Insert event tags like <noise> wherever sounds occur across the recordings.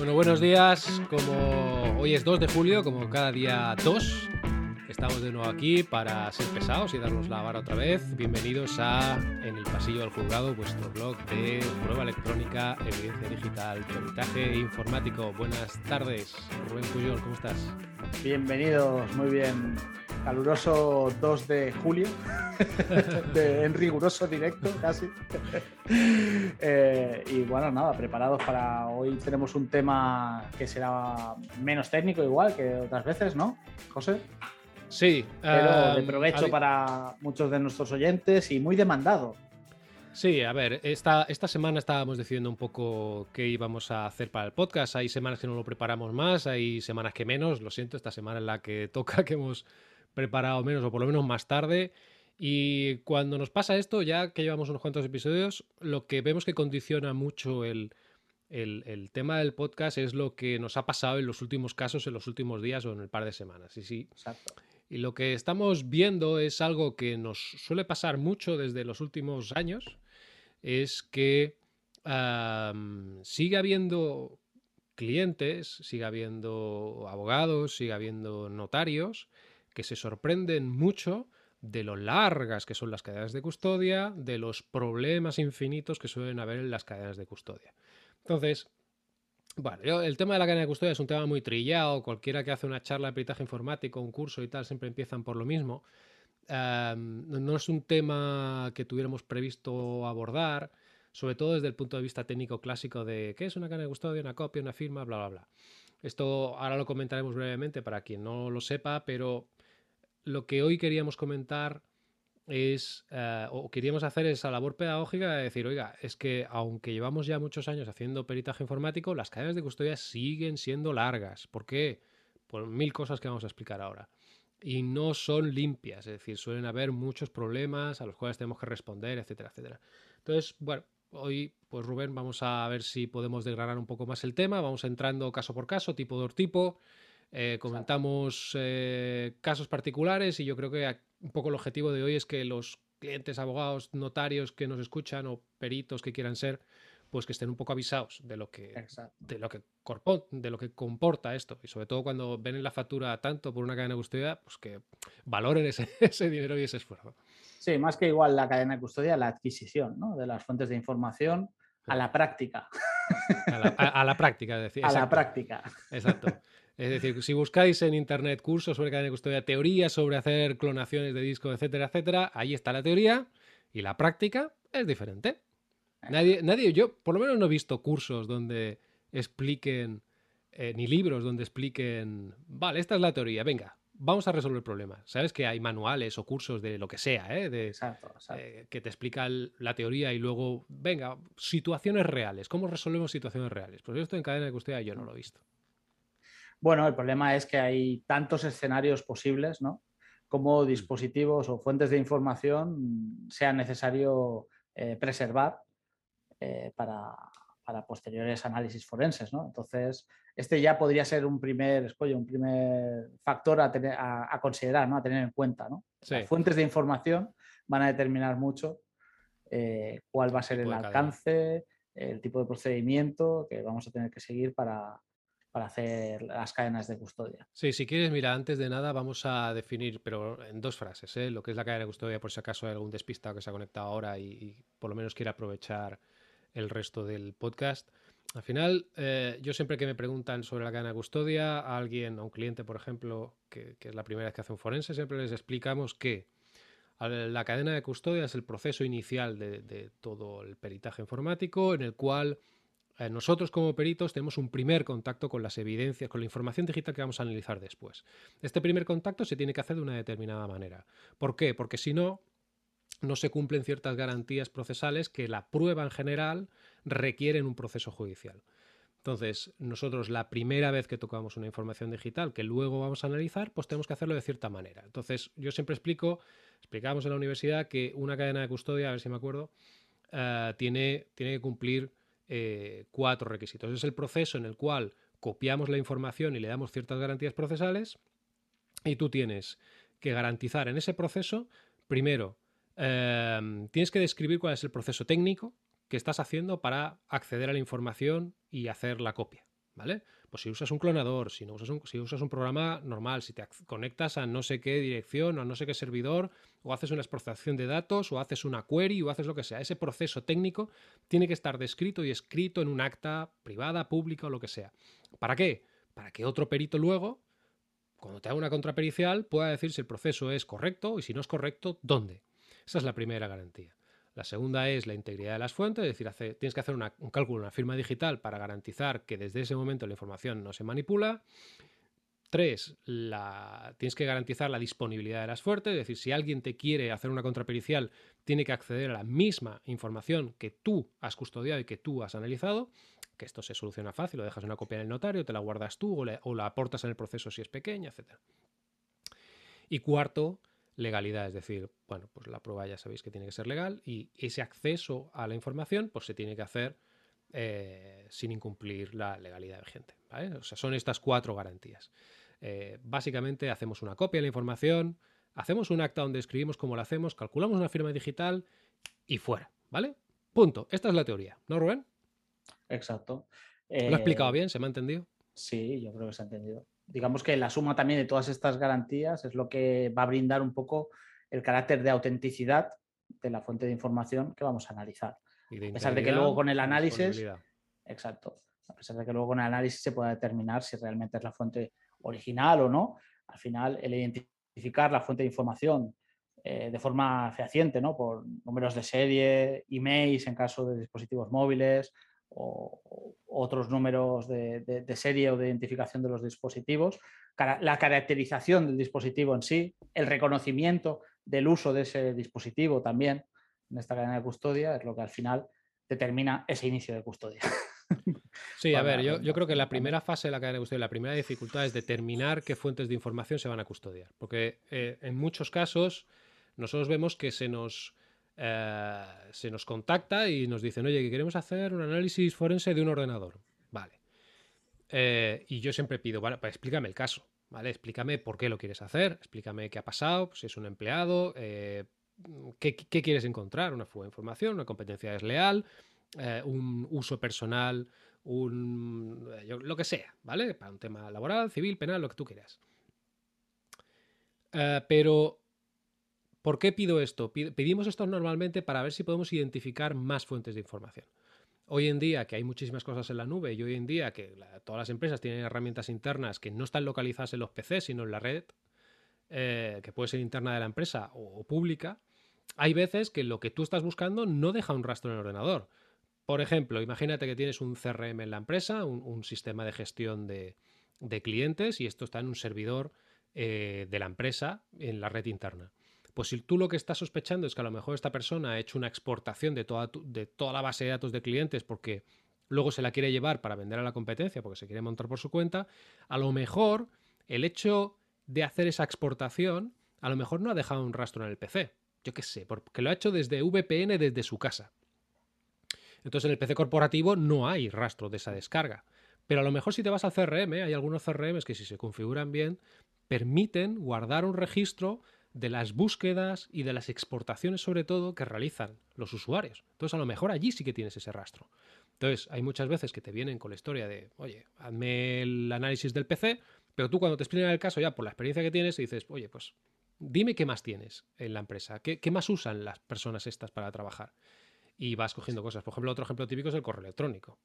Bueno, buenos días. Como hoy es 2 de julio, como cada día 2, estamos de nuevo aquí para ser pesados y darnos la vara otra vez. Bienvenidos a En el Pasillo del Juzgado, vuestro blog de prueba electrónica, evidencia digital, peritaje informático. Buenas tardes, Rubén Puyol, ¿cómo estás? Bienvenidos, muy bien. Caluroso 2 de julio, <laughs> en riguroso directo casi. <laughs> Eh, y bueno, nada, preparados para hoy tenemos un tema que será menos técnico igual que otras veces, ¿no, José? Sí. Pero de provecho para muchos de nuestros oyentes y muy demandado. Sí, a ver, esta, esta semana estábamos decidiendo un poco qué íbamos a hacer para el podcast. Hay semanas que no lo preparamos más, hay semanas que menos. Lo siento, esta semana en la que toca <laughs> que hemos preparado menos o por lo menos más tarde. Y cuando nos pasa esto, ya que llevamos unos cuantos episodios, lo que vemos que condiciona mucho el, el, tema del podcast es lo que nos ha pasado en los últimos casos, en los últimos días o en el par de semanas. Y sí. Exacto. Y lo que estamos viendo es algo que nos suele pasar mucho desde los últimos años, es que sigue habiendo clientes, sigue habiendo abogados, sigue habiendo notarios que se sorprenden mucho de lo largas que son las cadenas de custodia, de los problemas infinitos que suelen haber en las cadenas de custodia. Entonces, bueno, el tema de la cadena de custodia es un tema muy trillado. Cualquiera que hace una charla de peritaje informático, un curso y tal, siempre empiezan por lo mismo. no es un tema que tuviéramos previsto abordar, sobre todo desde el punto de vista técnico clásico de qué es una cadena de custodia, una copia, una firma, bla, bla, bla. Esto ahora lo comentaremos brevemente para quien no lo sepa, pero lo que hoy queríamos comentar es, eh, o queríamos hacer esa labor pedagógica de decir, oiga, es que aunque llevamos ya muchos años haciendo peritaje informático, las cadenas de custodia siguen siendo largas. ¿Por qué? Por mil cosas que vamos a explicar ahora. Y no son limpias, es decir, suelen haber muchos problemas a los cuales tenemos que responder, etcétera, etcétera. Entonces, bueno, hoy, pues Rubén, vamos a ver si podemos desgranar un poco más el tema, vamos entrando caso por caso, tipo por tipo. Eh, comentamos eh, casos particulares y yo creo que un poco el objetivo de hoy es que los clientes, abogados, notarios que nos escuchan o peritos que quieran ser, pues que estén un poco avisados de lo que, de lo que, de lo que comporta esto. Y sobre todo cuando ven en la factura tanto por una cadena de custodia, pues que valoren ese, <laughs> dinero y ese esfuerzo. Sí, más que igual la cadena de custodia, la adquisición de las fuentes de información a la práctica. A la, práctica, es decir. A la práctica. Exacto. Es decir, si buscáis en internet cursos sobre cadena de custodia, teorías sobre hacer clonaciones de disco, etcétera, etcétera, ahí está la teoría y la práctica es diferente. Nadie, nadie, yo por lo menos no he visto cursos donde expliquen, eh, ni libros donde expliquen, vale, esta es la teoría, venga, vamos a resolver el problema. Sabes que hay manuales o cursos de lo que sea, ¿eh? de, eh, que te explican la teoría y luego, venga, situaciones reales. ¿Cómo resolvemos situaciones reales? Pues esto en cadena de custodia yo no lo he visto. Bueno, el problema es que hay tantos escenarios posibles, ¿no? Como mm. dispositivos o fuentes de información sea necesario eh, preservar eh, para, posteriores análisis forenses, ¿no? Entonces, este ya podría ser un primer, un primer factor a, tener, a, considerar, ¿no? A tener en cuenta, ¿no? Las fuentes de información van a determinar mucho eh, cuál va a ser el alcance, el tipo de procedimiento que vamos a tener que seguir para, para hacer las cadenas de custodia. Sí, si quieres, mira, antes de nada vamos a definir, pero en dos frases, ¿eh? lo que es la cadena de custodia, por si acaso hay algún despistado que se ha conectado ahora y, por lo menos quiere aprovechar el resto del podcast. Al final, eh, yo siempre que me preguntan sobre la cadena de custodia, a alguien, a un cliente, por ejemplo, que, es la primera vez que hace un forense, siempre les explicamos que la cadena de custodia es el proceso inicial de todo el peritaje informático en el cual nosotros como peritos tenemos un primer contacto con las evidencias, con la información digital que vamos a analizar después. Este primer contacto se tiene que hacer de una determinada manera. ¿Por qué? Porque si no, no se cumplen ciertas garantías procesales que la prueba en general requiere en un proceso judicial. Entonces, nosotros la primera vez que tocamos una información digital que luego vamos a analizar, pues tenemos que hacerlo de cierta manera. Entonces, yo siempre explico, explicamos en la universidad que una cadena de custodia, a ver si me acuerdo, eh, tiene, tiene que cumplir eh, cuatro requisitos. Es el proceso en el cual copiamos la información y le damos ciertas garantías procesales y tú tienes que garantizar en ese proceso, primero, em, tienes que describir cuál es el proceso técnico que estás haciendo para acceder a la información y hacer la copia. ¿vale? Pues si usas un clonador, si, no usas si usas un programa normal, si te conectas a no sé qué dirección o a no sé qué servidor, o haces una exportación de datos, o haces una query, o haces lo que sea, ese proceso técnico tiene que estar descrito y escrito en un acta privada, pública o lo que sea. ¿Para qué? Para que otro perito luego, cuando te haga una contrapericial, pueda decir si el proceso es correcto y si no es correcto, ¿dónde? Esa es la primera garantía. La segunda es la integridad de las fuentes, es decir, tienes que hacer un cálculo, una firma digital para garantizar que desde ese momento la información no se manipula. Tres, tienes que garantizar la disponibilidad de las fuentes, es decir, si alguien te quiere hacer una contrapericial, tiene que acceder a la misma información que tú has custodiado y que tú has analizado, que esto se soluciona fácil, lo dejas una copia en el notario, te la guardas tú o, la aportas en el proceso si es pequeña, etc. Y cuarto, legalidad, es decir, bueno, pues la prueba ya sabéis que tiene que ser legal y ese acceso a la información pues se tiene que hacer eh, sin incumplir la legalidad vigente. O sea, son estas cuatro garantías. Eh, básicamente hacemos una copia de la información, hacemos un acta donde escribimos cómo lo hacemos, calculamos una firma digital y fuera, ¿vale? Punto. Esta es la teoría, ¿no, Rubén? Exacto. ¿Lo he explicado eh, bien? ¿Se me ha entendido? Sí, yo creo que se ha entendido digamos que la suma también de todas estas garantías es lo que va a brindar un poco el carácter de autenticidad de la fuente de información que vamos a analizar. a pesar de que luego con el análisis, exacto, a pesar de que luego con el análisis se pueda determinar si realmente es la fuente original o no, al final el identificar la fuente de información eh, de forma fehaciente, ¿no? por números de serie, emails en caso de dispositivos móviles, o otros números de, serie o de identificación de los dispositivos, la caracterización del dispositivo en sí, el reconocimiento del uso de ese dispositivo también en esta cadena de custodia es lo que al final determina ese inicio de custodia. <laughs> Sí, a ver, yo, creo que la primera fase de la cadena de custodia, la primera dificultad es determinar qué fuentes de información se van a custodiar, porque eh, en muchos casos nosotros vemos que se nos eh, se nos contacta y nos dicen, oye, que queremos hacer un análisis forense de un ordenador. Vale. Eh, y yo siempre pido, vale, pues explícame el caso, ¿vale? Explícame por qué lo quieres hacer, explícame qué ha pasado, si es un empleado, eh, qué, quieres encontrar, una fuga de información, una competencia desleal, un uso personal, un, lo que sea, ¿vale? Para un tema laboral, civil, penal, lo que tú quieras. pero ¿Por qué pido esto? Pedimos esto normalmente para ver si podemos identificar más fuentes de información. Hoy en día, que hay muchísimas cosas en la nube y hoy en día que todas las empresas tienen herramientas internas que no están localizadas en los PCs, sino en la red, eh, que puede ser interna de la empresa o, pública, hay veces que lo que tú estás buscando no deja un rastro en el ordenador. Por ejemplo, imagínate que tienes un CRM en la empresa, un, sistema de gestión de, clientes, y esto está en un servidor eh, de la empresa en la red interna. Pues si tú lo que estás sospechando es que a lo mejor esta persona ha hecho una exportación de toda, de toda la base de datos de clientes porque luego se la quiere llevar para vender a la competencia porque se quiere montar por su cuenta, a lo mejor el hecho de hacer esa exportación a lo mejor no ha dejado un rastro en el PC. Yo qué sé, porque lo ha hecho desde VPN desde su casa. Entonces en el PC corporativo no hay rastro de esa descarga. Pero a lo mejor si te vas al CRM, hay algunos CRMs que si se configuran bien, permiten guardar un registro de las búsquedas y de las exportaciones sobre todo que realizan los usuarios. Entonces a lo mejor allí sí que tienes ese rastro. Entonces hay muchas veces que te vienen con la historia de, oye, hazme el análisis del PC, pero tú cuando te explican el caso ya por la experiencia que tienes dices, oye, pues dime qué más tienes en la empresa, qué, más usan las personas estas para trabajar. Y vas cogiendo cosas. Por ejemplo, otro ejemplo típico es el correo electrónico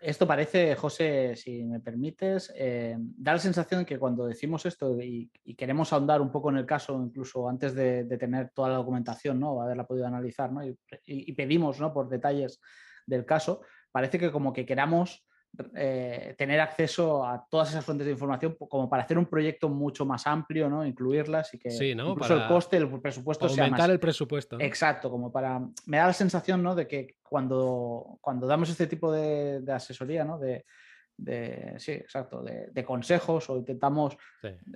esto parece, José, si me permites, eh, da la sensación que cuando decimos esto y, queremos ahondar un poco en el caso, incluso antes de, tener toda la documentación, ¿no? haberla podido analizar, ¿no? y, pedimos ¿no? por detalles del caso, parece que como que queramos eh, tener acceso a todas esas fuentes de información como para hacer un proyecto mucho más amplio, ¿no? Incluirlas y que incluso el coste, el presupuesto sea más... el presupuesto. Exacto, como para... Me da la sensación, ¿no? De que cuando, cuando damos este tipo de, asesoría, ¿no? De, sí, exacto, de, consejos o intentamos...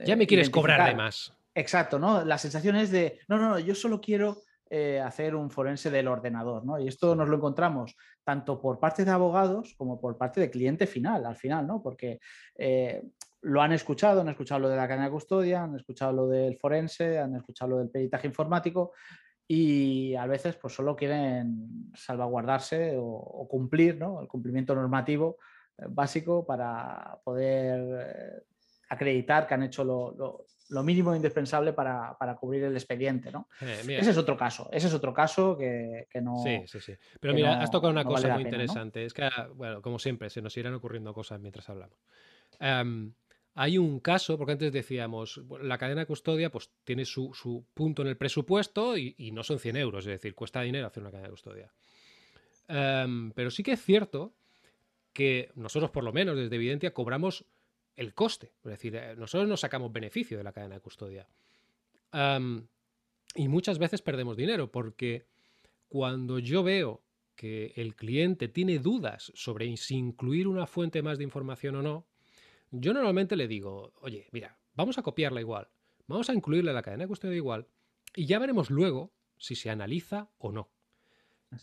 Ya me quieres cobrar de más. Exacto, ¿no? La sensación es de, no, no, no, yo solo quiero eh, hacer un forense del ordenador, ¿no? Y esto nos lo encontramos tanto por parte de abogados como por parte de cliente final, al final, ¿no? Porque eh, lo han escuchado, han escuchado lo de la cadena de custodia, han escuchado lo del forense, han escuchado lo del peritaje informático y a veces pues solo quieren salvaguardarse o, cumplir ¿no? el cumplimiento normativo eh, básico para poder eh, acreditar que han hecho lo, mínimo indispensable para, cubrir el expediente. ¿no? Eh, ese es otro caso, ese es otro caso que, no... Sí, sí, sí. Pero mira, has tocado una cosa muy interesante. Es que, bueno, como siempre, se nos irán ocurriendo cosas mientras hablamos. Em, hay un caso, porque antes decíamos, la cadena de custodia pues tiene su, punto en el presupuesto y, no son 100 euros, es decir, cuesta dinero hacer una cadena de custodia. Em, pero sí que es cierto que nosotros, por lo menos, desde Evidencia, cobramos el coste. Es decir, eh, nosotros no sacamos beneficio de la cadena de custodia. Y muchas veces perdemos dinero porque cuando yo veo que el cliente tiene dudas sobre si incluir una fuente más de información o no, yo normalmente le digo, oye, mira, vamos a copiarla igual, vamos a incluirla en la cadena de custodia igual y ya veremos luego si se analiza o no.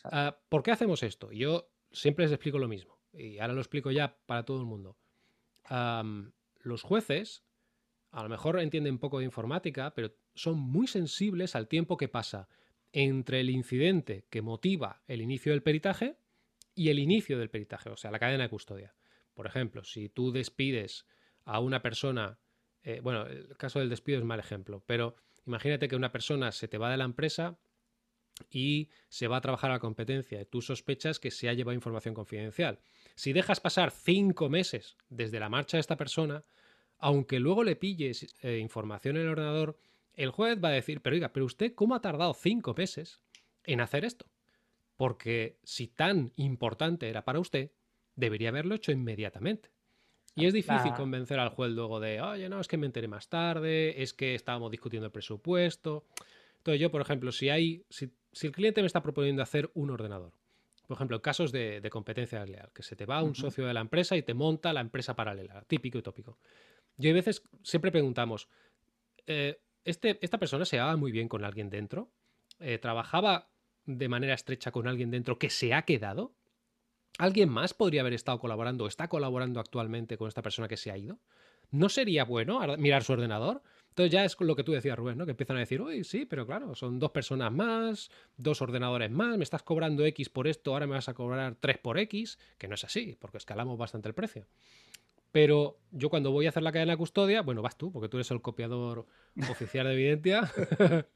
Ah, ¿Por qué hacemos esto? Yo siempre les explico lo mismo y ahora lo explico ya para todo el mundo. Los jueces a lo mejor entienden poco de informática, pero son muy sensibles al tiempo que pasa entre el incidente que motiva el inicio del peritaje y el inicio del peritaje, o sea, la cadena de custodia. Por ejemplo, si tú despides a una persona, eh, bueno, el caso del despido es mal ejemplo, pero imagínate que una persona se te va de la empresa y se va a trabajar a la competencia tú sospechas que se ha llevado información confidencial. Si dejas pasar cinco meses desde la marcha de esta persona, aunque luego le pilles eh, información en el ordenador, el juez va a decir, pero oiga, pero usted cómo ha tardado cinco meses en hacer esto? Porque si tan importante era para usted, debería haberlo hecho inmediatamente. Y es difícil convencer al juez luego de, oye, no, es que me enteré más tarde, es que estábamos discutiendo el presupuesto. Entonces yo, por ejemplo, si hay, si, el cliente me está proponiendo hacer un ordenador, por ejemplo, casos de, competencia desleal, que se te va un socio de la empresa y te monta la empresa paralela, típico y tópico. Yo a veces siempre preguntamos, eh, este, ¿esta persona se va muy bien con alguien dentro? Eh, ¿Trabajaba de manera estrecha con alguien dentro que se ha quedado? ¿Alguien más podría haber estado colaborando o está colaborando actualmente con esta persona que se ha ido? ¿No sería bueno mirar su ordenador? Entonces ya es lo que tú decías, Rubén, ¿no? Que empiezan a decir, uy, sí, pero claro, son dos personas más, dos ordenadores más, me estás cobrando X por esto, ahora me vas a cobrar 3 por X, que no es así, porque escalamos bastante el precio. Pero yo cuando voy a hacer la cadena de custodia, bueno, vas tú, porque tú eres el copiador <laughs> oficial de evidencia. <laughs>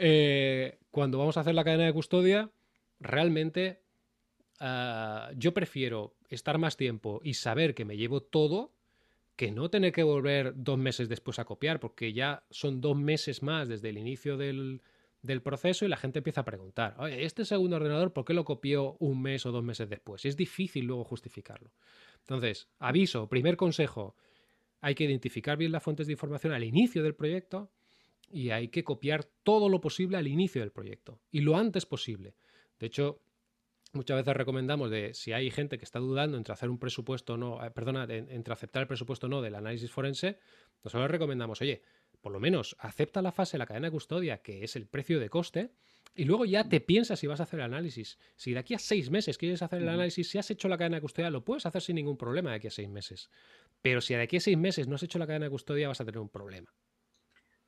Eh, cuando vamos a hacer la cadena de custodia, realmente Ah, yo prefiero estar más tiempo y saber que me llevo todo que no tener que volver dos meses después a copiar, porque ya son dos meses más desde el inicio del, proceso y la gente empieza a preguntar, oye, este segundo ordenador, ¿por qué lo copió un mes o dos meses después? Es difícil luego justificarlo. Entonces, aviso, primer consejo, hay que identificar bien las fuentes de información al inicio del proyecto y hay que copiar todo lo posible al inicio del proyecto y lo antes posible. De hecho, muchas veces recomendamos de si hay gente que está dudando entre hacer un presupuesto o no, eh, perdona, entre aceptar el presupuesto o no del análisis forense, nosotros recomendamos, oye, por lo menos acepta la fase de la cadena de custodia, que es el precio de coste, y luego ya te piensas si vas a hacer el análisis. Si de aquí a seis meses quieres hacer el análisis, si has hecho la cadena de custodia, lo puedes hacer sin ningún problema de aquí a seis meses. Pero si de aquí a seis meses no has hecho la cadena de custodia, vas a tener un problema.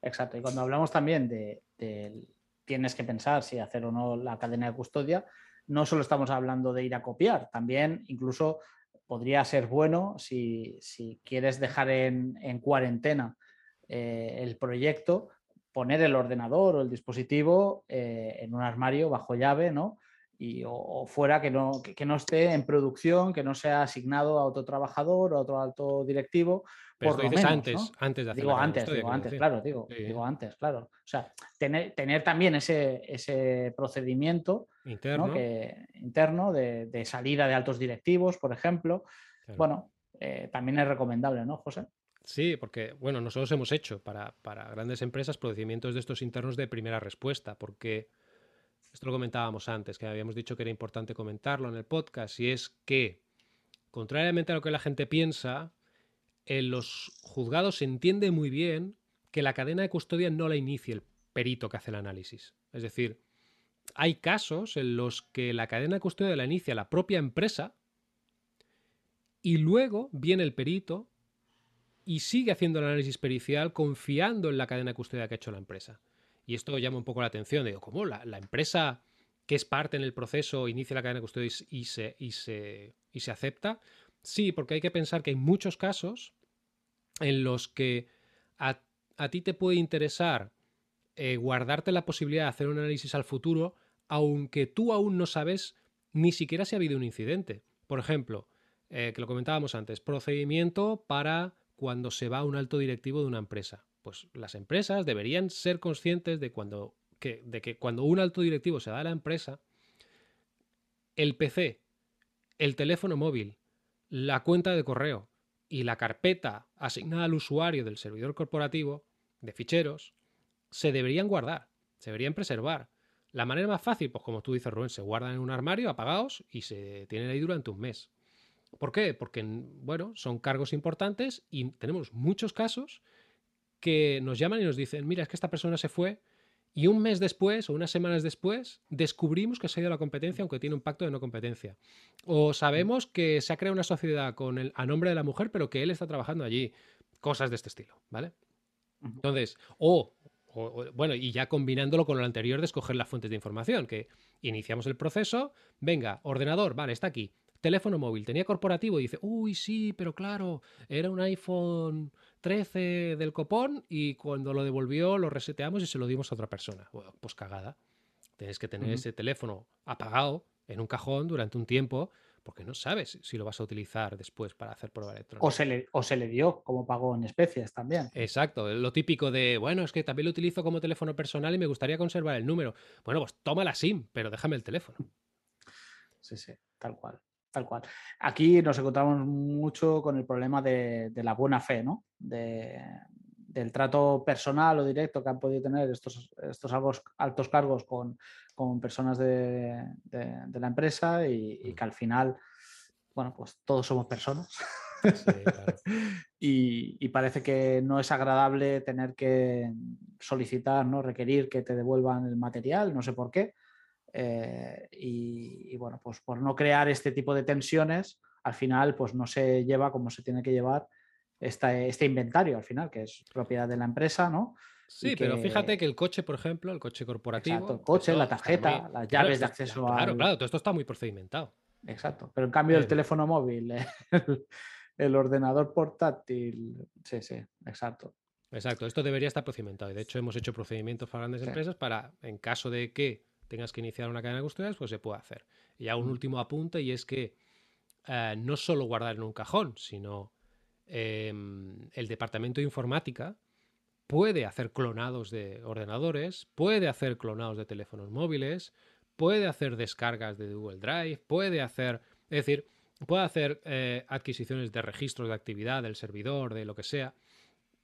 Exacto. Y cuando hablamos también de, de tienes que pensar si hacer o no la cadena de custodia, no solo estamos hablando de ir a copiar, también incluso podría ser bueno si, quieres dejar en, cuarentena eh, el proyecto, poner el ordenador o el dispositivo eh, en un armario bajo llave, ¿no? Y, o, fuera que no, que, no esté en producción, que no sea asignado a otro trabajador o a otro alto directivo, pero por lo menos, antes, antes de hacer Digo antes, digo antes, claro, digo, digo antes, claro. O sea, tener, tener también ese, ese procedimiento interno, que, interno de, salida de altos directivos, por ejemplo. Bueno, eh, también es recomendable, ¿no, José? Sí, porque, bueno, nosotros hemos hecho para, para grandes empresas procedimientos de estos internos de primera respuesta, porque esto lo comentábamos antes, que habíamos dicho que era importante comentarlo en el podcast, y es que, contrariamente a lo que la gente piensa, en los juzgados se entiende muy bien que la cadena de custodia no la inicia el perito que hace el análisis. Es decir, hay casos en los que la cadena de custodia la inicia la propia empresa y luego viene el perito y sigue haciendo el análisis pericial confiando en la cadena de custodia que ha hecho la empresa. y esto llama un poco la atención, digo, ¿cómo la, empresa que es parte en el proceso inicia la cadena de custodia y se, y se, y se acepta? Sí, porque hay que pensar que hay muchos casos en los que a, ti te puede interesar eh, guardarte la posibilidad de hacer un análisis al futuro, aunque tú aún no sabes ni siquiera si ha habido un incidente. Por ejemplo, eh, que lo comentábamos antes, procedimiento para cuando se va un alto directivo de una empresa. Pues las empresas deberían ser conscientes de, cuando, que, de que cuando un alto directivo se va a la empresa, el PC, el teléfono móvil, la cuenta de correo y la carpeta asignada al usuario del servidor corporativo de ficheros se deberían guardar, se deberían preservar. La manera más fácil, pues como tú dices, Rubén, se guardan en un armario apagados y se tienen ahí durante un mes. ¿Por qué? Porque, bueno, son cargos importantes y tenemos muchos casos que nos llaman y nos dicen, mira, es que esta persona se fue y un mes después o unas semanas después descubrimos que se ha ido a la competencia aunque tiene un pacto de no competencia. O sabemos que se ha creado una sociedad con el, a nombre de la mujer pero que él está trabajando allí. Cosas de este estilo, ¿vale? Entonces, o, bueno, y ya combinándolo con lo anterior de escoger las fuentes de información, que iniciamos el proceso, venga, ordenador, vale, está aquí, teléfono móvil, tenía corporativo y dice, uy, sí, pero claro, era un iPhone 13 del copón y cuando lo devolvió lo reseteamos y se lo dimos a otra persona. Bueno, pues cagada. Tienes que tener ese teléfono apagado en un cajón durante un tiempo porque no sabes si lo vas a utilizar después para hacer prueba electrónica. O se le, o se le dio como pago en especies también. Exacto, lo típico de, bueno, es que también lo utilizo como teléfono personal y me gustaría conservar el número. Bueno, pues toma la SIM, pero déjame el teléfono. Sí, sí, tal cual. Tal cual. Aquí nos encontramos mucho con el problema de, la buena fe, ¿no? del trato personal o directo que han podido tener estos, estos altos cargos con, personas de, la empresa y, que al final, bueno, pues todos somos personas. <laughs> y, parece que no es agradable tener que solicitar, ¿no? requerir que te devuelvan el material, no sé por qué. Eh, y, bueno, pues por no crear este tipo de tensiones, al final pues no se lleva como se tiene que llevar este inventario al final, que es propiedad de la empresa, ¿no? Sí, pero fíjate que el coche, por ejemplo, el coche corporativo. Exacto, el coche, la tarjeta, las llaves de acceso a. Claro, claro, todo esto está muy procedimentado. Exacto. Pero en cambio, el teléfono móvil, <laughs> el, ordenador portátil. Sí, sí, exacto. Exacto, esto debería estar procedimentado. Y de hecho, hemos hecho procedimientos para grandes empresas para, en caso de que tengas que iniciar una cadena de custodias, pues se puede hacer. Y ya un último apunte y es que eh, no solo guardar en un cajón, sino em, el departamento de informática puede hacer clonados de ordenadores, puede hacer clonados de teléfonos móviles, puede hacer descargas de Google Drive, puede hacer, es decir, puede hacer eh, adquisiciones de registros de actividad del servidor, de lo que sea.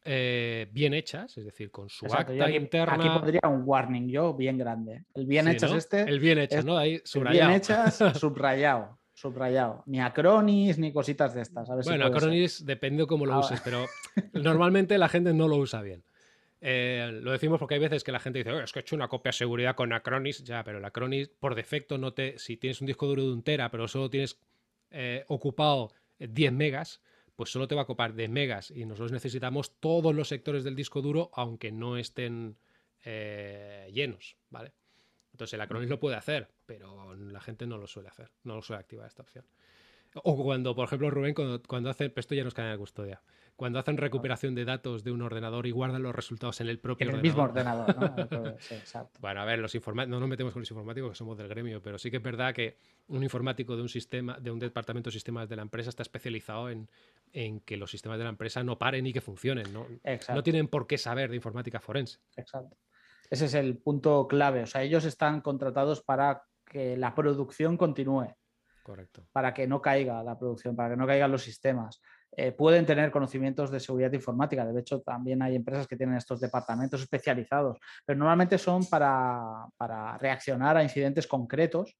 Eh, bien hechas, es decir, con su acta interna. Aquí pondría un warning yo bien grande. El bien hechas este. El bien hecho, ¿no? Ahí subrayado. bien hechas, <laughs> subrayado. Subrayado. Ni acronis ni cositas de estas. bueno, acronis depende de cómo lo ah, uses, pero <laughs> normalmente la gente no lo usa bien. Eh, lo decimos porque hay veces que la gente dice, es que he hecho una copia de seguridad con Acronis, ya, pero el Acronis por defecto no te. Si tienes un disco duro de un tera, pero solo tienes eh, ocupado 10 megas, pues solo te va a ocupar de megas y nosotros necesitamos todos los sectores del disco duro, aunque no estén eh, llenos, ¿vale? Entonces el Acronis lo puede hacer, pero la gente no lo suele hacer, no lo suele activar esta opción. O cuando, por ejemplo, Rubén, cuando, cuando hace, esto ya nos cae en custodia, cuando hacen recuperación de datos de un ordenador y guardan los resultados en el propio en el mismo ordenador, ¿no? Bueno, a ver, los informáticos, no nos metemos con los informáticos que somos del gremio, pero sí que es verdad que un informático de un sistema, de un departamento de sistemas de la empresa está especializado en, en que los sistemas de la empresa no paren y que funcionen, ¿no? No tienen por qué saber de informática forense. Exacto. Ese es el punto clave. O sea, ellos están contratados para que la producción continúe. Correcto. Para que no caiga la producción, para que no caigan los sistemas. Eh, pueden tener conocimientos de seguridad informática. De hecho, también hay empresas que tienen estos departamentos especializados, pero normalmente son para, reaccionar a incidentes concretos,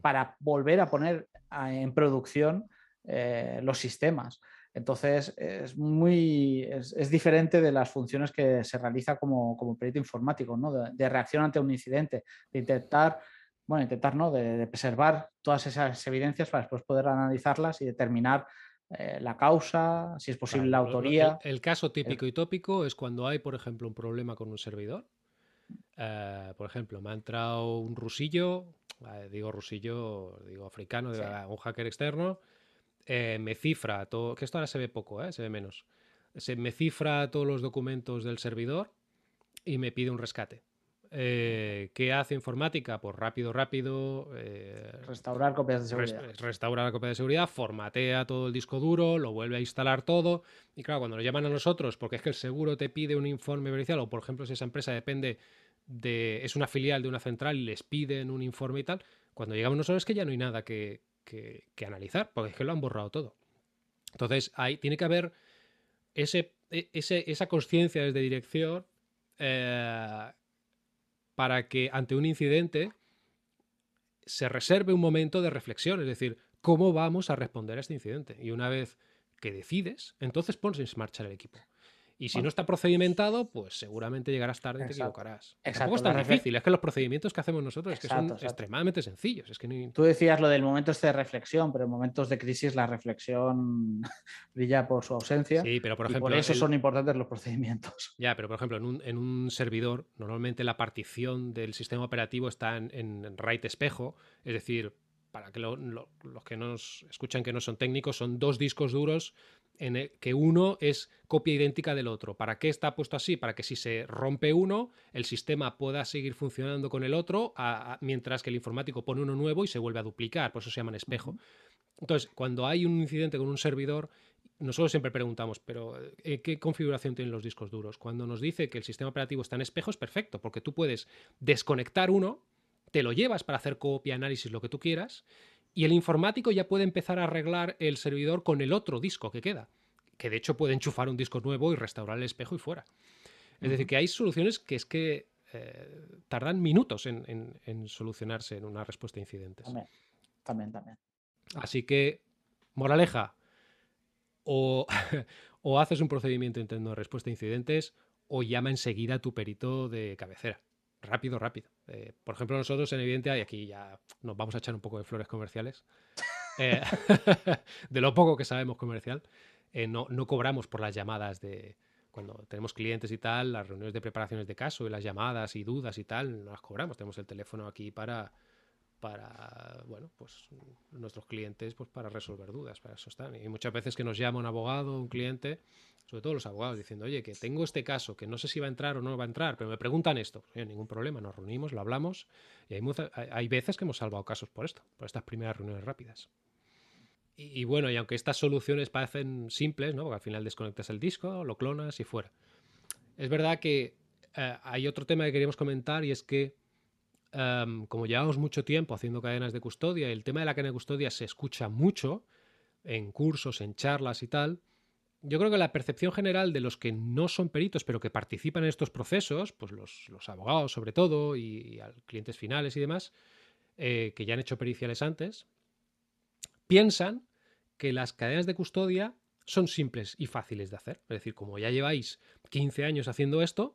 para volver a poner en producción eh, los sistemas. Entonces, es muy es, diferente de las funciones que se realiza como, como perito informático, ¿no? de, reacción ante un incidente, de intentar, bueno, intentar ¿no? de, preservar todas esas evidencias para después poder analizarlas y determinar eh, la causa, si es posible la autoría. El, caso típico y tópico es cuando hay, por ejemplo, un problema con un servidor. eh, por ejemplo, me ha entrado un rusillo, eh, digo rusillo, digo africano, un hacker externo, eh, me cifra todo, que esto ahora se ve poco, se ve menos, se me cifra todos los documentos del servidor y me pide un rescate. Eh, ¿Qué hace informática? Pues rápido, rápido. Eh, restaurar copias de seguridad. restaurar la copia de seguridad, formatea todo el disco duro, lo vuelve a instalar todo. Y claro, cuando nos llaman a nosotros, porque es que el seguro te pide un informe pericial, o por ejemplo, si esa empresa depende de. es una filial de una central y les piden un informe y tal, cuando llegamos nosotros es que ya no hay nada que, analizar, porque es que lo han borrado todo. Entonces, ahí tiene que haber ese, e, esa conciencia desde dirección. Eh, para que ante un incidente se reserve un momento de reflexión, es decir, ¿cómo vamos a responder a este incidente? Y una vez que decides, entonces pones en marcha el equipo. Y si no está procedimentado, pues seguramente llegarás tarde y te equivocarás. Tampoco es tan difícil, es que los procedimientos que hacemos nosotros es que son extremadamente sencillos. Es que Tú decías lo del momento este de reflexión, pero en momentos de crisis la reflexión <laughs> brilla por su ausencia. Sí, pero por ejemplo. por eso son importantes los procedimientos. Ya, pero por ejemplo, en un, en un servidor, normalmente la partición del sistema operativo está en, en RAID espejo, es decir, para que los que nos escuchan que no son técnicos, son dos discos duros en que uno es copia idéntica del otro. ¿Para qué está puesto así? Para que si se rompe uno, el sistema pueda seguir funcionando con el otro, mientras que el informático pone uno nuevo y se vuelve a duplicar. Por eso se llaman espejo. Entonces, cuando hay un incidente con un servidor, nosotros siempre preguntamos, pero eh, ¿qué configuración tienen los discos duros? Cuando nos dice que el sistema operativo está en espejo, es perfecto, porque tú puedes desconectar uno, te lo llevas para hacer copia, análisis, lo que tú quieras, y el informático ya puede empezar a arreglar el servidor con el otro disco que queda, que de hecho puede enchufar un disco nuevo y restaurar el espejo y fuera. Es decir, que hay soluciones que es que eh, tardan minutos en, solucionarse en una respuesta a incidentes. También, también. Así que, moraleja, o, <laughs> o haces un procedimiento interno de respuesta a incidentes o llama enseguida a tu perito de cabecera rápido, rápido. Eh, por ejemplo, nosotros en Evidentia, y aquí ya nos vamos a echar un poco de flores comerciales, <laughs> eh, <laughs> de lo poco que sabemos comercial, eh, no, no cobramos por las llamadas de, cuando tenemos clientes y tal, las reuniones de preparaciones de caso y las llamadas y dudas y tal, no las cobramos. Tenemos el teléfono aquí para, para, bueno, pues nuestros clientes, pues para resolver dudas, para eso están. Y muchas veces que nos llama un abogado, un cliente, sobre todo los abogados, diciendo, oye, que tengo este caso, que no sé si va a entrar o no va a entrar, pero me preguntan esto. Oye, ningún problema, nos reunimos, lo hablamos, y hay, hay veces que hemos salvado casos por esto, por estas primeras reuniones rápidas. Y, bueno, y aunque estas soluciones parecen simples, ¿no? Porque al final desconectas el disco, lo clonas y fuera. Es verdad que eh, hay otro tema que queríamos comentar y es que Em, como llevamos mucho tiempo haciendo cadenas de custodia, el tema de la cadena de custodia se escucha mucho en cursos, en charlas y tal, yo creo que la percepción general de los que no son peritos, pero que participan en estos procesos, pues los, abogados sobre todo, y, clientes finales y demás, eh, que ya han hecho periciales antes, piensan que las cadenas de custodia son simples y fáciles de hacer. Es decir, como ya lleváis 15 años haciendo esto,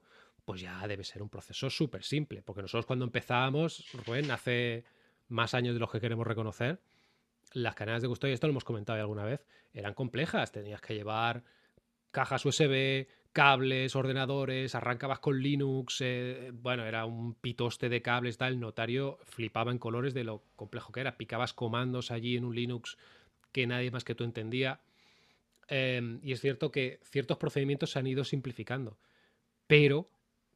pues ya debe ser un proceso súper simple, porque nosotros cuando empezábamos, Rubén, hace más años de los que queremos reconocer, las cadenas de custodia, esto lo hemos comentado alguna vez, eran complejas, tenías que llevar cajas USB, cables, ordenadores, arrancabas con Linux, eh, bueno, era un pitoste de cables, tal, el notario flipaba en colores de lo complejo que era, picabas comandos allí en un Linux que nadie más que tú entendía. Em, y es cierto que ciertos procedimientos se han ido simplificando, pero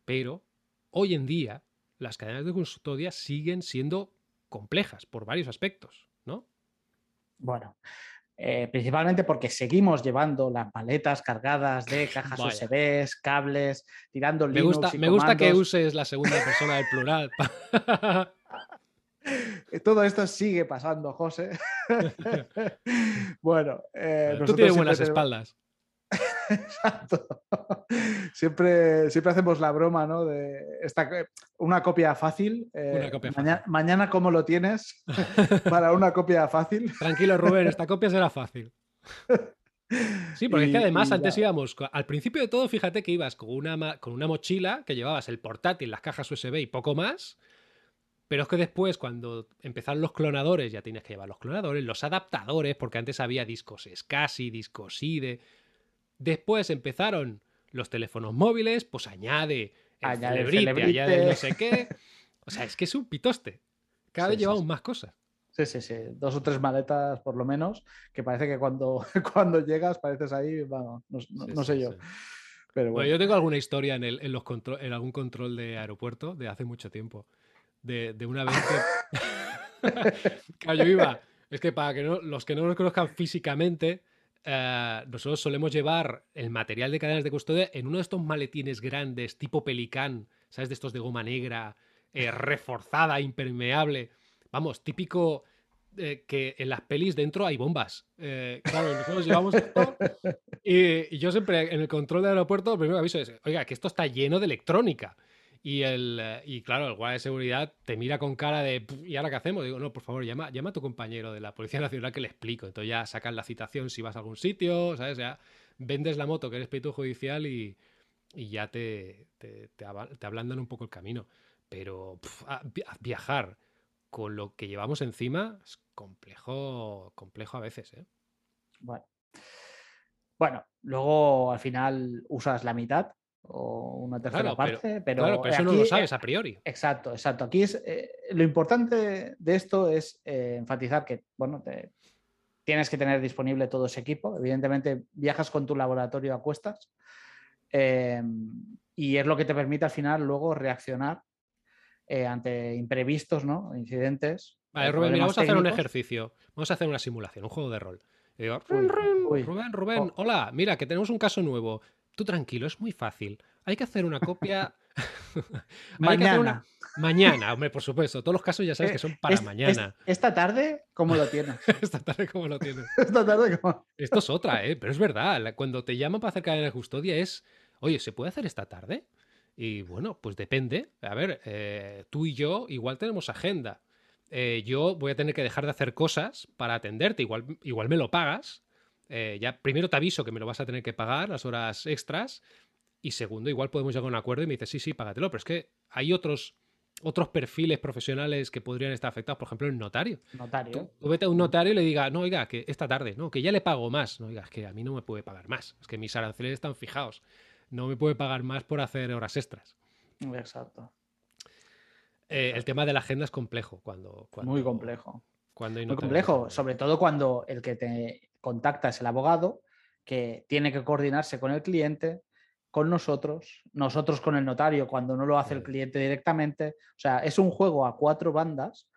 pero hoy en día las cadenas de custodia siguen siendo complejas por varios aspectos, ¿no? Bueno, eh, principalmente porque seguimos llevando las maletas cargadas de cajas USB, cables, tirando me Gusta, me gusta que uses la segunda persona del plural. <laughs> Todo esto sigue pasando, José. <laughs> <laughs> bueno, eh, tú tienes buenas espaldas. <laughs> Exacto. Siempre, siempre hacemos la broma, ¿no? De esta, una copia fácil. Eh, mañana, ¿cómo lo tienes? <laughs> para una copia fácil. Tranquilo, Rubén, esta copia será fácil. <laughs> Sí, porque es que además antes íbamos, al principio de todo, fíjate que ibas con una, con una mochila que llevabas el portátil, las cajas USB y poco más. Pero es que después, cuando empezaron los clonadores, ya tienes que llevar los clonadores, los adaptadores, porque antes había discos SCSI, discos IDE. Después empezaron los teléfonos móviles, pues añade allá allá no sé qué. O sea, es que es un pitoste. Cada vez llevamos más cosas. Sí, sí, sí. Dos o tres maletas por lo menos, que parece que cuando, <laughs> cuando llegas pareces ahí, bueno, no, sé yo. Pero bueno. yo tengo alguna historia en, el, en, los control, en algún control de aeropuerto de hace mucho tiempo. De, de una vez que... <laughs> <laughs> claro, yo iba... Es que para que no, los que no nos conozcan físicamente, eh, nosotros solemos llevar el material de cadenas de custodia en uno de estos maletines grandes, tipo pelicán, ¿sabes? De estos de goma negra, eh, reforzada, impermeable vamos, típico eh, que en las pelis dentro hay bombas. Eh, claro, nosotros llevamos esto y, yo siempre en el control del aeropuerto lo primero que aviso es, oiga, que esto está lleno de electrónica. Y, el, eh, y claro, el guardia de seguridad te mira con cara de, ¿y ahora qué hacemos? Digo, no, por favor, llama, llama a tu compañero de la Policía Nacional que le explico. Entonces ya sacan la citación si vas a algún sitio, ¿sabes? Ya vendes la moto que eres perito judicial y, ya te, te, ablandan un poco el camino. Pero viajar con lo que llevamos encima es complejo, complejo a veces. ¿eh? Bueno. bueno, luego al final usas la mitad o una tercera parte, pero, claro, pero eso no lo sabes a priori. Exacto, exacto. Aquí es eh, lo importante de esto es eh, enfatizar que, bueno, tienes que tener disponible todo ese equipo. Evidentemente, viajas con tu laboratorio a cuestas y es lo que te permite al final luego reaccionar eh, ante imprevistos, ¿no? Incidentes. Vale, Rubén, vamos a hacer un ejercicio. Vamos a hacer una simulación, un juego de rol. Rubén, Rubén, oh. hola, mira, que tenemos un caso nuevo. Tú tranquilo, es muy fácil. Hay que hacer una copia. <laughs> <laughs> mañana. Mañana, hombre, por supuesto. Todos los casos ya sabes que son para mañana. esta tarde, ¿cómo lo tienes? <laughs> esta tarde, ¿cómo lo tienes? esta tarde, ¿cómo? Esto es otra, ¿eh? Pero es verdad. Cuando te llaman para hacer cadena de custodia es, oye, ¿se puede hacer esta tarde? Y bueno, pues depende. A ver, eh, tú y yo igual tenemos agenda. Eh, yo voy a tener que dejar de hacer cosas para atenderte. Igual, igual me lo pagas. Eh, ya primero te aviso que me lo vas a tener que pagar, las horas extras. Y segundo, igual podemos llegar a un acuerdo y me dices, sí, sí, págatelo. Pero es que hay otros, otros perfiles profesionales que podrían estar afectados. Por ejemplo, el notario. Notario. Tú, vete a un notario y le diga, no, oiga, que esta tarde, no, que ya le pago más. No, oiga, es que a mí no me puede pagar más. Es que mis aranceles están fijados no me puede pagar más por hacer horas extras. Exacto. Eh, el tema de la agenda es complejo cuando. Muy complejo. Cuando Muy complejo, sobre todo cuando el que te contacta es el abogado, que tiene que coordinarse con el cliente, con nosotros, nosotros con el notario cuando no lo hace el cliente directamente. O sea, es un juego a cuatro bandas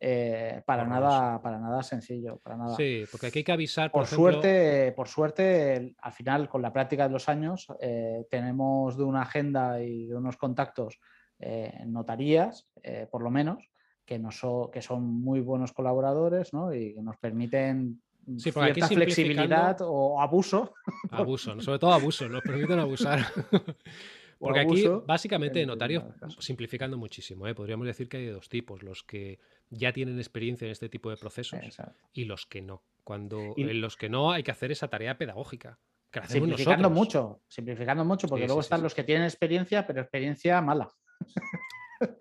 eh, para, nada, para nada sencillo. Para nada. Sí, porque aquí hay que avisar. Por, suerte, por suerte, al final, con la práctica de los años, eh, tenemos de una agenda y de unos contactos eh, notarías, por lo menos, que, que son muy buenos colaboradores ¿no? y que nos permiten cierta flexibilidad o abuso. <laughs> Abuso, sobre todo abuso, nos permiten abusar. <laughs> Porque aquí, básicamente, notarios, simplificando muchísimo, podríamos decir que hay dos tipos, los que ya tienen experiencia en este tipo de procesos y los que no. Cuando en los que no hay que hacer esa tarea pedagógica. simplificando mucho, simplificando mucho, porque luego están los que tienen experiencia, pero experiencia mala. <laughs>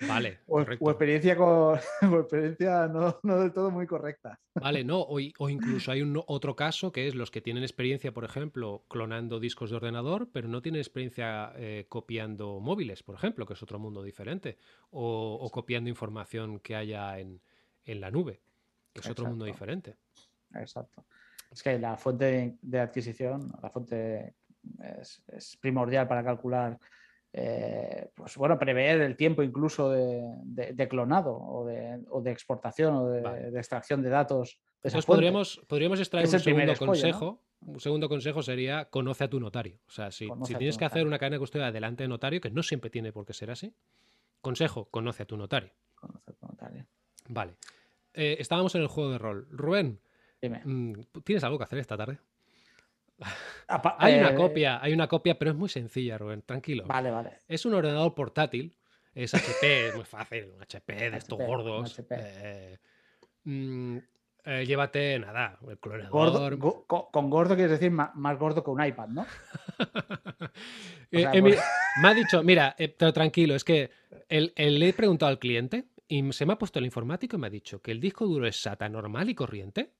Vale. <laughs> <laughs> O, experiencia, con, experiencia no, del todo muy correcta. Vale, no. O, o <laughs> incluso hay un otro caso que es los que tienen experiencia, por ejemplo, clonando discos de ordenador, pero no tienen experiencia eh, copiando móviles, por ejemplo, que es otro mundo diferente. O, copiando información que haya en, la nube, que es otro mundo diferente. Exacto. Es que la fuente de, adquisición, la fuente es primordial para calcular eh, pues bueno, prever el tiempo incluso de, clonado o de, exportación o de, extracción de datos. podríamos, podríamos extraer un segundo consejo. Un segundo consejo sería conoce a tu notario. O sea, si, tienes que hacer una cadena de custodia delante de notario, que no siempre tiene por qué ser así, consejo, conoce a tu notario. Conoce a tu notario. Vale. Eh, estábamos en el juego de rol. Rubén, mm, ¿tienes algo que hacer esta tarde? Hay una eh, copia, hay una copia, pero es muy sencilla, Rubén, tranquilo. Vale, vale. Es un ordenador portátil, es HP, es muy fácil, un HP de estos gordos. Eh, mm, eh, llévate nada, el clonador. con gordo quieres decir más, gordo que un iPad, ¿no? <laughs> Pues me ha dicho, mira, pero tranquilo, es que le he preguntado al cliente y se me ha puesto el informático y me ha dicho que el disco duro es SATA normal y corriente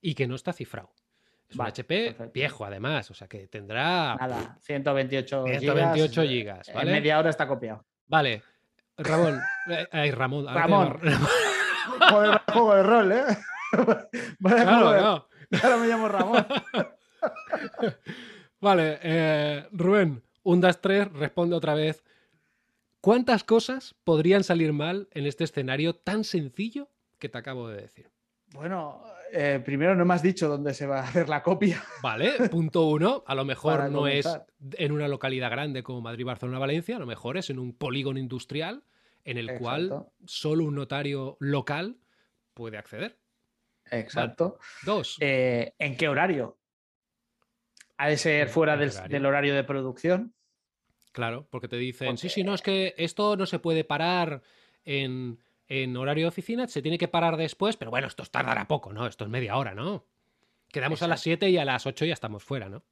y que no está cifrado. Es un HP viejo, además, o sea que tendrá. Nada, 128, 128 gigas. ¿vale? En media hora está copiado. Vale. Ramón. ay, Ramón. Ramón. <laughs> Joder, <laughs> juego de rol, ¿eh? Vaya claro, Ahora me llamo Ramón. <laughs> vale, eh, Rubén, un das 3 responde otra vez. ¿Cuántas cosas podrían salir mal en este escenario tan sencillo que te acabo de decir? Bueno, eh, primero no me has dicho dónde se va a hacer la copia. Vale, punto uno. A lo <laughs> mejor no es en una localidad grande como Madrid, Barcelona, Valencia, a lo mejor es en un polígono industrial en el cual solo un notario local puede acceder. Exacto. Dos. Eh, ¿En qué horario? ¿Ha de ser fuera del, horario de producción? Claro, porque te dicen, sí, sí, no, es que esto no se puede parar en en horario de oficina, se tiene que parar después, pero bueno, esto tardará poco, ¿no? Esto es media hora, ¿no? Quedamos a las 7 y a las 8 ya estamos fuera, ¿no?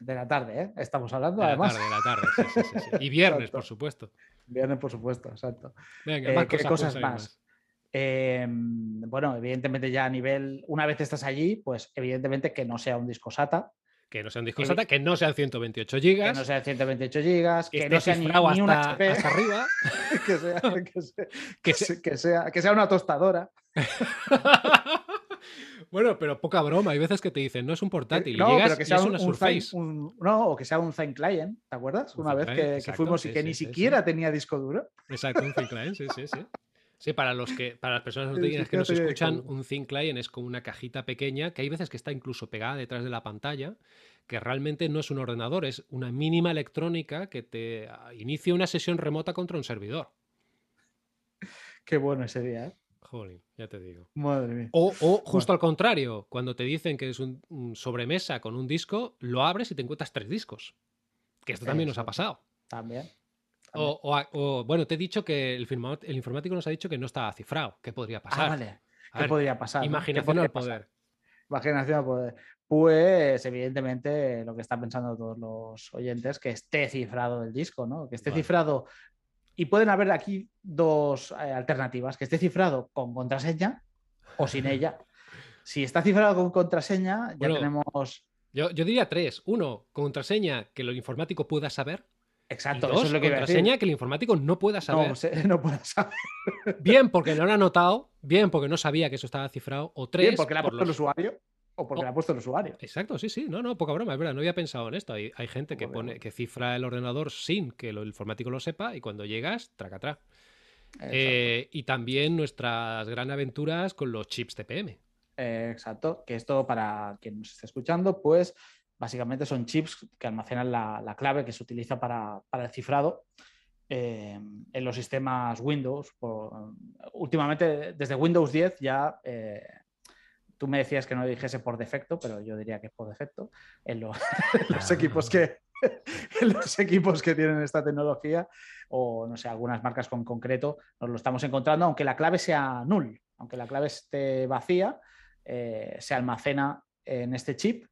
De la tarde, ¿eh? Estamos hablando, de además. La tarde, de la tarde, sí, sí, sí, Y viernes, por supuesto. Viernes, por supuesto, exacto. Venga, más eh, ¿qué cosas, más? Em, bueno, evidentemente ya a nivel, una vez estás allí, pues evidentemente que no sea un disco SATA, que no sean discos SATA, que no sean 128 gigas. Que no sean 128 gigas, que, no sea ni, hasta, un HP. Hasta arriba. <laughs> que, sea, que, sea, que, sea, una tostadora. <laughs> bueno, pero poca broma. Hay veces que te dicen, no es un portátil. No, llegas pero que sea un, una Surface. no, o que sea un Thin Client, ¿te acuerdas? una vez que, fuimos y que ni siquiera tenía disco duro. Exacto, un Thin Client, sí, sí, sí. Sí, para los que, para las personas que nos escuchan, un Thin Client es como una cajita pequeña que hay veces que está incluso pegada detrás de la pantalla, que realmente no es un ordenador, es una mínima electrónica que te ah, inicia una sesión remota contra un servidor. Qué bueno ese día, ¿eh? Joder, ya te digo. Madre mía. O, justo al contrario, cuando te dicen que es un, sobremesa con un disco, lo abres y te encuentras tres discos. Que esto también nos ha pasado. También. O, bueno, te he dicho que el, el, informático nos ha dicho que no está cifrado. ¿Qué podría ah, pasar? vale. ¿Qué podría pasar? Imaginación al poder. Imaginación al poder. Pues, evidentemente, lo que están pensando todos los oyentes, que esté cifrado el disco, ¿no? Que esté cifrado. Y pueden haber aquí dos eh, alternativas: que esté cifrado con contraseña o sin ella. <laughs> Si está cifrado con contraseña, ya tenemos. Yo, yo, diría tres. Uno, contraseña que el informático pueda saber. Exacto, eso es lo que contraseña que el informático no pueda saber. <laughs> No, pueda saber. Bien porque no lo ha notado, bien porque no sabía que eso estaba cifrado, o tres. Bien porque le ha puesto el usuario. O porque le ha puesto el usuario. Exacto, sí, sí. No, no, poca broma, es verdad. No había pensado en esto. Hay, hay gente que pone, que cifra el ordenador sin que el informático lo sepa, y cuando llegas, traca atrás. Eh, y también nuestras gran aventuras con los chips TPM. Eh, exacto, que esto para quien nos esté escuchando, pues Básicamente son chips que almacenan la, clave que se utiliza para, el cifrado eh, en los sistemas Windows. últimamente, desde Windows 10 ya... Eh, tú me decías que no dijese por defecto, pero yo diría que es por defecto en, <laughs> los, equipos que, <laughs> en los equipos que tienen esta tecnología o no sé, algunas marcas con concreto nos lo estamos encontrando, aunque la clave sea null, aunque la clave esté vacía, eh, se almacena en este chip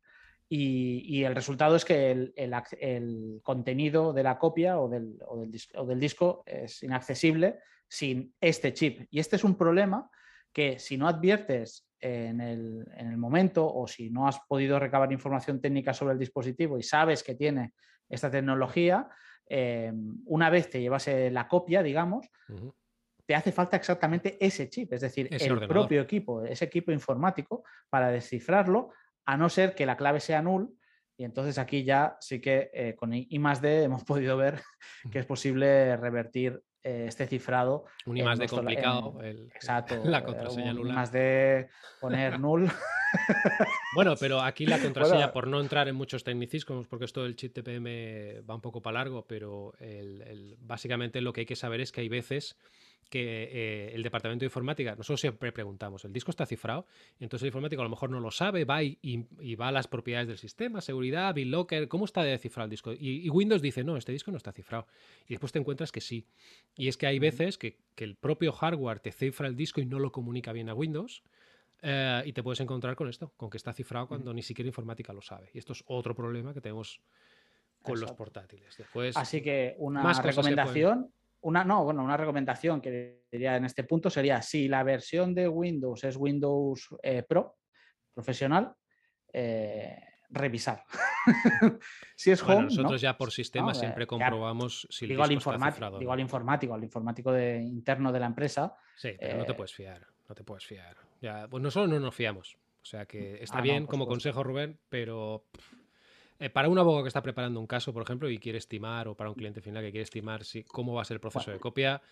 y, el resultado es que el, contenido de la copia o del, disco, es inaccesible sin este chip. Y este es un problema que si no adviertes en el, momento o si no has podido recabar información técnica sobre el dispositivo y sabes que tiene esta tecnología, eh, una vez te llevase la copia, digamos, te hace falta exactamente ese chip, es decir, el propio equipo, ese equipo informático para descifrarlo a no ser que la clave sea null. Y entonces aquí ya sí que eh, con I más D hemos <laughs> podido ver que es posible revertir eh, este cifrado. Un I más D complicado. <laughs> exacto. <laughs> La contraseña nula. Un I más D poner null. bueno, pero aquí la contraseña, por no entrar en muchos tecnicismos, porque esto del chip TPM va un poco para largo, pero básicamente lo que hay que saber es que hay veces que eh, el departamento de informática, nosotros siempre preguntamos, ¿el disco está cifrado? Entonces el informático a lo mejor no lo sabe, va y, va a las propiedades del sistema, seguridad, BitLocker, ¿cómo está de cifrado el disco? Y, Windows dice, no, este disco no está cifrado. Y después te encuentras que sí. Y es que hay veces que, el propio hardware te cifra el disco y no lo comunica bien a Windows. Eh, y te puedes encontrar con esto, con que está cifrado cuando ni siquiera informática lo sabe. Y esto es otro problema que tenemos con los portátiles. Después, Así que una recomendación una, no, bueno, una recomendación que diría en este punto sería si la versión de Windows es Windows eh, Pro profesional, eh, revisar. <laughs> si es home. nosotros ya por sistema siempre comprobamos si el digo al informático, digo al informático, al informático de, interno de la empresa. Sí, pero no te puedes fiar, no te puedes fiar. Ya, pues nosotros no nos fiamos. O sea que está ah, bien como consejo, Rubén, pero eh, para un abogado que está preparando un caso, por ejemplo, y quiere estimar, o para un cliente final que quiere estimar si, cómo va a ser el proceso de copia,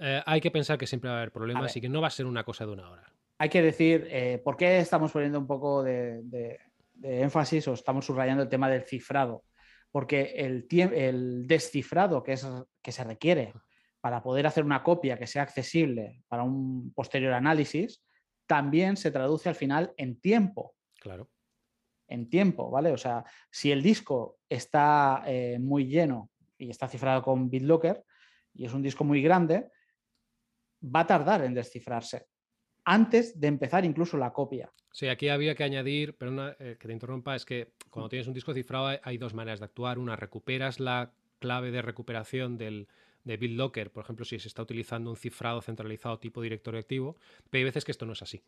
eh, hay que pensar que siempre va a haber problemas y que no va a ser una cosa de una hora. Hay que decir, eh, ¿por qué estamos poniendo un poco de, énfasis o estamos subrayando el tema del cifrado? Porque el, el descifrado que, es, que se requiere para poder hacer una copia que sea accesible para un posterior análisis, también se traduce al final en tiempo. Claro en tiempo, ¿vale? O sea, si el disco está eh, muy lleno y está cifrado con BitLocker y es un disco muy grande, va a tardar en descifrarse antes de empezar incluso la copia. Sí, aquí había que añadir, pero eh, que te interrumpa, es que cuando tienes un disco cifrado hay dos maneras de actuar. Una, recuperas la clave de recuperación del, de BitLocker, por ejemplo, si se está utilizando un cifrado centralizado tipo directorio activo, pero hay veces que esto no es así.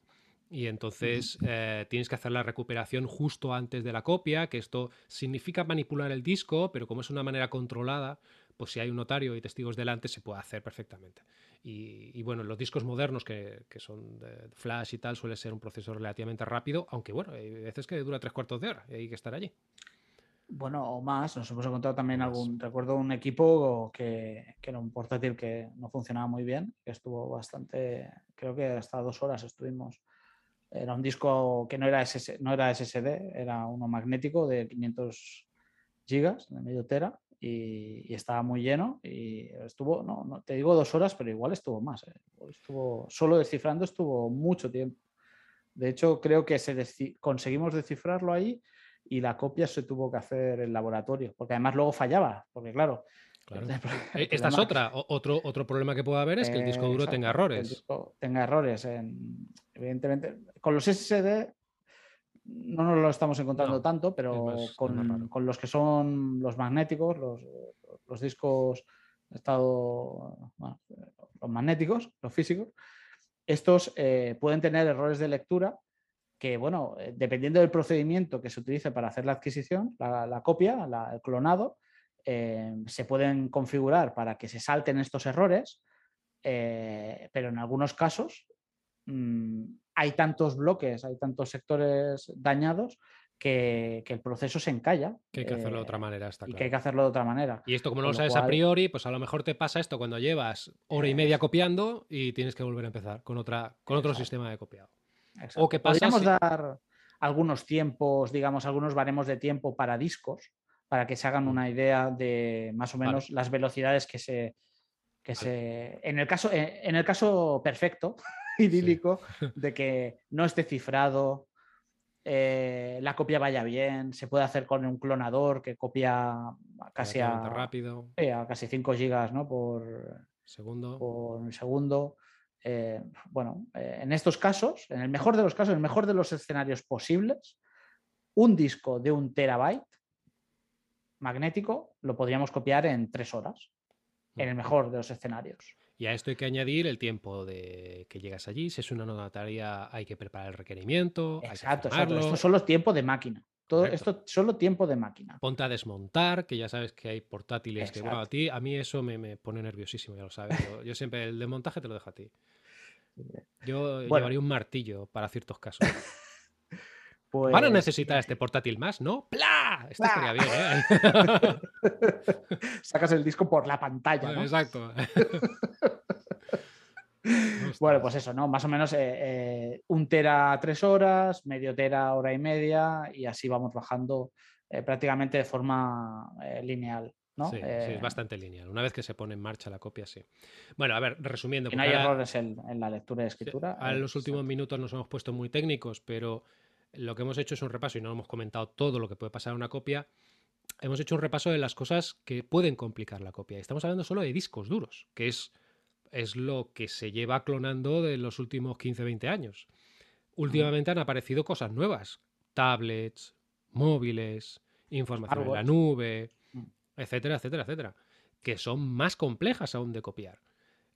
Y entonces eh, tienes que hacer la recuperación justo antes de la copia, que esto significa manipular el disco, pero como es una manera controlada, pues si hay un notario y testigos delante, se puede hacer perfectamente. Y, bueno, los discos modernos que, son de flash y tal, suele ser un proceso relativamente rápido, aunque bueno, hay veces que dura tres cuartos de hora y hay que estar allí. Bueno, o más, nos hemos encontrado también algún, recuerdo un equipo que, que, era un portátil que no funcionaba muy bien, que estuvo bastante, creo que hasta dos horas estuvimos era un disco que no era, no era SSD, era uno magnético de 500 gigas, de medio tera, y, estaba muy lleno. Y estuvo, no, te digo dos horas, pero igual estuvo más. ¿eh? Estuvo, solo descifrando estuvo mucho tiempo. De hecho, creo que se conseguimos descifrarlo ahí y la copia se tuvo que hacer en laboratorio, porque además luego fallaba, porque claro, eh, esta es otra. Otro, otro problema que puede haber es que el disco duro tenga errores. tenga errores. evidentemente, con los SSD no nos lo estamos encontrando tanto, pero con, los que son los magnéticos, los, discos estado, los magnéticos, los físicos, estos eh, pueden tener errores de lectura que, bueno, eh, dependiendo del procedimiento que se utilice para hacer la adquisición, la, copia, el clonado, eh, se pueden configurar para que se salten estos errores, eh, pero en algunos casos mm, hay tantos bloques, hay tantos sectores dañados que, el proceso se encalla. Que hay que hacerlo de otra eh, manera, Y que hay que hacerlo de otra manera. Y esto como no lo sabes a priori, pues a lo mejor te pasa esto cuando llevas hora y media copiando y tienes que volver a empezar con, otra, con otro sistema de copiado. O que Podríamos dar algunos tiempos, digamos, algunos baremos de tiempo para discos, para que se hagan una idea de más o menos las velocidades que se... Que se en, el caso, eh, en el caso perfecto, <laughs> idílico, <laughs> de que no esté cifrado, eh, la copia vaya bien, se puede hacer con un clonador que copia casi a, rápido. a casi 5 gigas ¿no? por segundo. Por segundo. Eh, bueno, en estos casos, en el mejor de los casos, en el mejor de los escenarios posibles, un disco de un terabyte magnético lo podríamos copiar en tres horas, en el mejor de los escenarios. Y a esto hay que añadir el tiempo de que llegas allí. Si es una notataria, hay que preparar el requerimiento. Exacto, exacto. Esto solo tiempo de máquina. Todo esto solo tiempo de máquina. Ponte a desmontar, que ya sabes que hay portátiles que, a ti, a mí eso me, pone nerviosísimo, ya lo sabes. Yo, siempre el desmontaje te lo dejo a ti. <laughs> Yo llevaría un martillo para ciertos casos. <laughs> Van a pues, necesitar este portátil más, ¿no? ¡Pla! Esto estaría bien, ¿eh? <laughs> Sacas el disco por la pantalla, ¿no? Exacto. <laughs> bueno, pues eso, ¿no? Más o menos eh, eh, un tera tres horas, medio tera hora y media, y así vamos bajando prácticamente de forma lineal. ¿no? Sí, es bastante lineal. Una vez que se pone en marcha la copia, sí. Bueno, a ver, resumiendo. no hay errores en, la lectura y escritura. a los últimos minutos nos hemos puesto muy técnicos, pero lo que hemos hecho es un repaso y no hemos comentado todo lo que puede pasar en una copia. Hemos hecho un repaso de las cosas que pueden complicar la copia. Estamos hablando solo de discos duros, que es, es lo que se lleva clonando de los últimos 15-20 años. Últimamente han aparecido cosas nuevas, tablets, móviles, información en la nube, mm. etcétera, etcétera, etcétera, que son más complejas aún de copiar.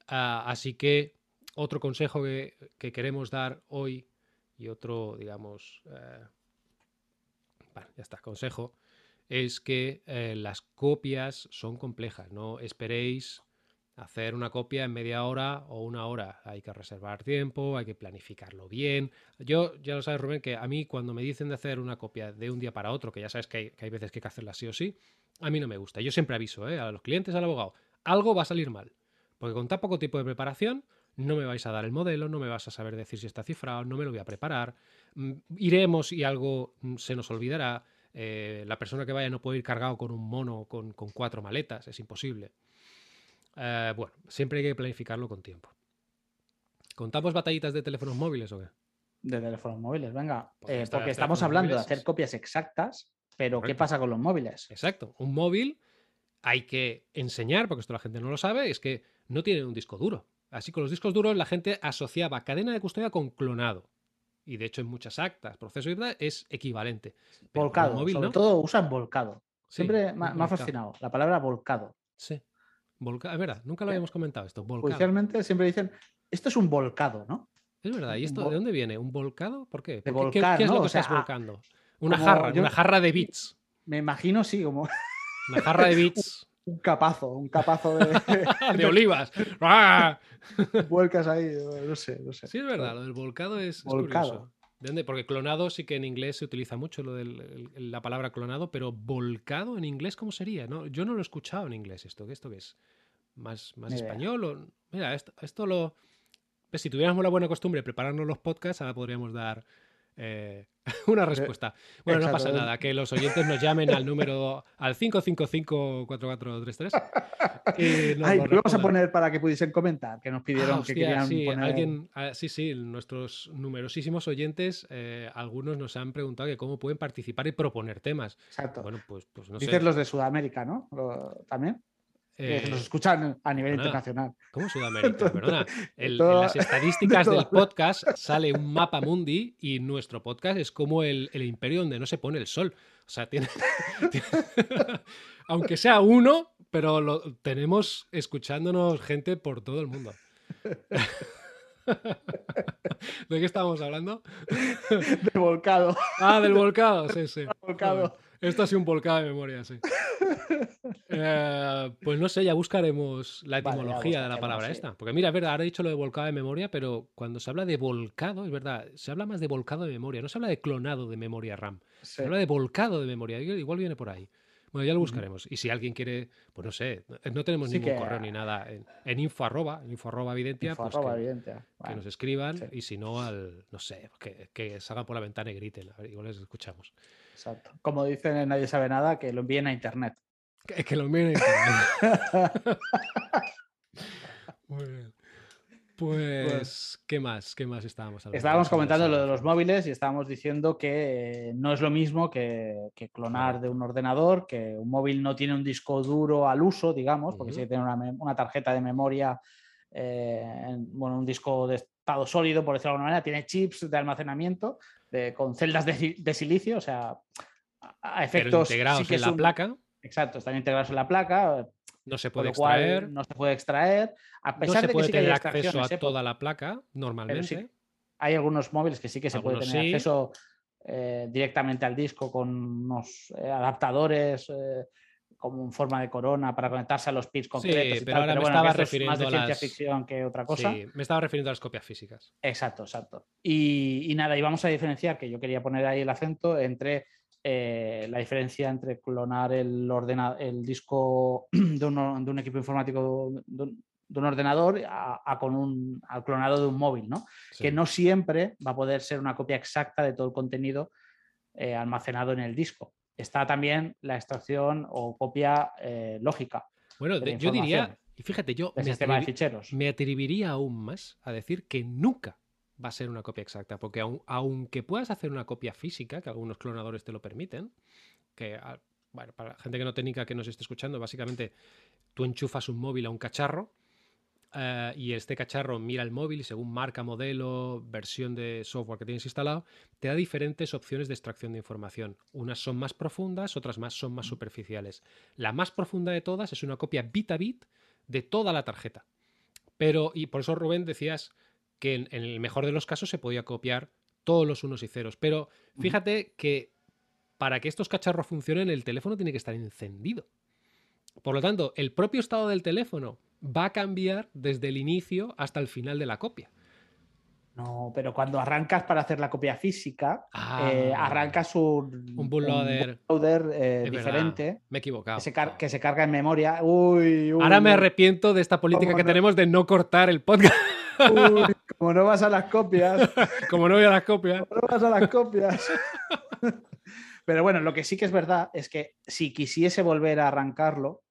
Ah, así que otro consejo que, que, queremos dar hoy y otro, digamos, eh, ya está, consejo, es que eh, las copias son complejas. No esperéis hacer una copia en media hora o una hora. Hay que reservar tiempo, hay que planificarlo bien. Yo, ya lo sabes, Rubén, que a mí cuando me dicen de hacer una copia de un día para otro, que ya sabes que hay, que hay veces que hay que hacerla sí o sí, a mí no me gusta. Yo siempre aviso ¿eh? a los clientes, al abogado, algo va a salir mal. Porque con tan poco tiempo de preparación, no me vais a dar el modelo, no me vas a saber decir si está cifrado, no me lo voy a preparar. Mm, iremos y algo mm, se nos olvidará. Eh, la persona que vaya no puede ir cargado con un mono con, con cuatro maletas, es imposible. Eh, bueno, siempre hay que planificarlo con tiempo. ¿Contamos batallitas de teléfonos móviles o qué? De teléfonos móviles, venga. Porque Eh, porque estamos hablando de hacer copias exactas, pero ¿qué pasa con los móviles? Exacto. Un móvil hay que enseñar, porque esto la gente no lo sabe, es que no tienen un disco duro. Así con los discos duros la gente asociaba cadena de custodia con clonado. Y de hecho en muchas actas, proceso y tal, es equivalente. Pero Volcado, móvil sobre no. todo usan volcado. Siempre me, ha fascinado la palabra volcado. Sí. Volca- Es verdad, nunca lo Eh, habíamos comentado esto. Volcado. Judicialmente siempre dicen, esto es un volcado, ¿no? Es verdad. ¿Y esto de dónde viene? ¿Un volcado? ¿Por qué? De ¿Por qué? ¿Qué- volcar, ¿Qué, es ¿no? lo que O sea, estás ah, volcando? Una jarra, yo- una jarra de bits. Me imagino, sí, como Una jarra de bits <laughs> un capazo, un capazo de <laughs> de <laughs> olivas. <laughs> Vuelcas ahí, no sé, no sé. Sí, es verdad, lo del volcado es, es Volcado. curioso. ¿De dónde? Porque clonado sí que en inglés se utiliza mucho lo la palabra clonado, pero volcado en inglés, ¿cómo sería? No, yo no lo he escuchado en inglés esto. ¿Qué esto qué es? ¿Más, más español? O... Mira, esto, esto lo... pues si tuviéramos la buena costumbre de prepararnos los podcasts, ahora podríamos dar eh, <laughs> una respuesta. Bueno, no pasa nada, que los oyentes nos llamen al número al 555-4433 <laughs> y nos Ay, lo vamos a poner para que pudiesen comentar, que nos pidieron Ah, que querían sí, poner... alguien, ah, sí, sí, nuestros numerosísimos oyentes, eh, algunos nos han preguntado que cómo pueden participar y proponer temas. Exacto. Bueno, pues, pues no Dices sé. los de Sudamérica, ¿no? Lo- Que eh, nos escuchan a nivel perdona, internacional. ¿Cómo Sudamérica? Perdona. El- en las estadísticas <laughs> de del podcast sale un mapa mundi y nuestro podcast es como el, el imperio donde no se pone el sol. O sea, tiene. <laughs> tiene- <laughs> aunque sea uno, pero lo, tenemos escuchándonos gente por todo el mundo. ¿De qué estábamos hablando? De volcado. Ah, del volcado, sí, sí. volcado. Esto ha sido un volcado de memoria, sí. <laughs> Eh, pues no sé, ya buscaremos la Vale, etimología de la palabra sí. esta. Porque mira, es verdad, ahora he dicho lo de volcado de memoria, pero cuando se habla de volcado, es verdad, se habla más de volcado de memoria, no se habla de clonado de memoria RAM, Sí. se habla de volcado de memoria, igual viene por ahí. Bueno, ya lo buscaremos. Y si alguien quiere, pues no sé, no tenemos Sí ningún que- correo ni nada en, en info arroba, en info arroba evidentia, Info pues arroba que- nos escriban sí. y si no al, no sé, que, que salgan por la ventana y griten, a ver, igual les escuchamos. Exacto. Como dicen en Nadie sabe nada, que lo envíen a internet. Que, que lo miren. en internet. <laughs> Muy bien. Pues, ¿qué más? ¿Qué más estábamos hablando? Estábamos comentando lo de los móviles y estábamos diciendo que no es lo mismo que, que clonar de un ordenador, que un móvil no tiene un disco duro al uso, digamos, porque Ujú. sí tiene una, tarjeta de memoria, eh, en- bueno, un disco de estado sólido, por decirlo de alguna manera, tiene chips de almacenamiento de- con celdas de, si- de silicio, o sea, a, Pero efectos sí integrados que en la un- placa, Exacto, están integrados en la placa, no se puede extraer, no se puede extraer, a no pesar se de que puede sí que hay tener acceso a toda la placa normalmente. hay algunos móviles que sí que se puede tener sí. acceso eh, directamente al disco con unos eh, adaptadores eh, como en forma de corona para conectarse a los pits concretos. y pero tal, ahora me bueno, estaba es más de refiriendo ciencia las- ficción que otra cosa. Sí, me estaba refiriendo a las copias físicas. Exacto, exacto. Y, y nada, y vamos a diferenciar, que yo quería poner ahí el acento, entre eh, la diferencia entre clonar el, ordena- el disco <clears throat> de un, de un equipo informático de un, de un ordenador a, a con un, al clonado de un móvil, ¿no? Sí. que no siempre va a poder ser una copia exacta de todo el contenido eh, almacenado en el disco. Está también la extracción o copia eh, lógica Bueno, de de- la yo diría, y fíjate, yo me, sistema de ficheros. me atrevería aún más a decir que nunca va a ser una copia exacta, porque aun- aunque puedas hacer una copia física, que algunos clonadores te lo permiten, que, ah, bueno, para la gente que no técnica que nos esté escuchando, básicamente tú enchufas un móvil a un cacharro eh, y este cacharro mira el móvil y según marca, modelo, versión de software que tienes instalado, te da diferentes opciones de extracción de información. Unas son más profundas, otras más son más superficiales. La más profunda de todas es una copia bit a bit de toda la tarjeta. Pero, y por eso Rubén decías que en, en el mejor de los casos se podía copiar todos los unos y ceros. Pero fíjate que para que estos cacharros funcionen, el teléfono tiene que estar encendido. Por lo tanto, el propio estado del teléfono va a cambiar desde el inicio hasta el final de la copia. No, pero cuando arrancas para hacer la copia física, eh, Ah. arrancas un, Un bootloader. eh, verdad, diferente Me he equivocado. que se, car- que se carga en memoria. Uy, uy, Ahora me arrepiento de esta política ¿Cómo que no? tenemos de no cortar el podcast. uy, <laughs> como no vas a las copias, Como no voy a las copias. no vas a las copias. <laughs> Pero bueno, lo que sí que es verdad es que si quisiese volver a arrancarlo,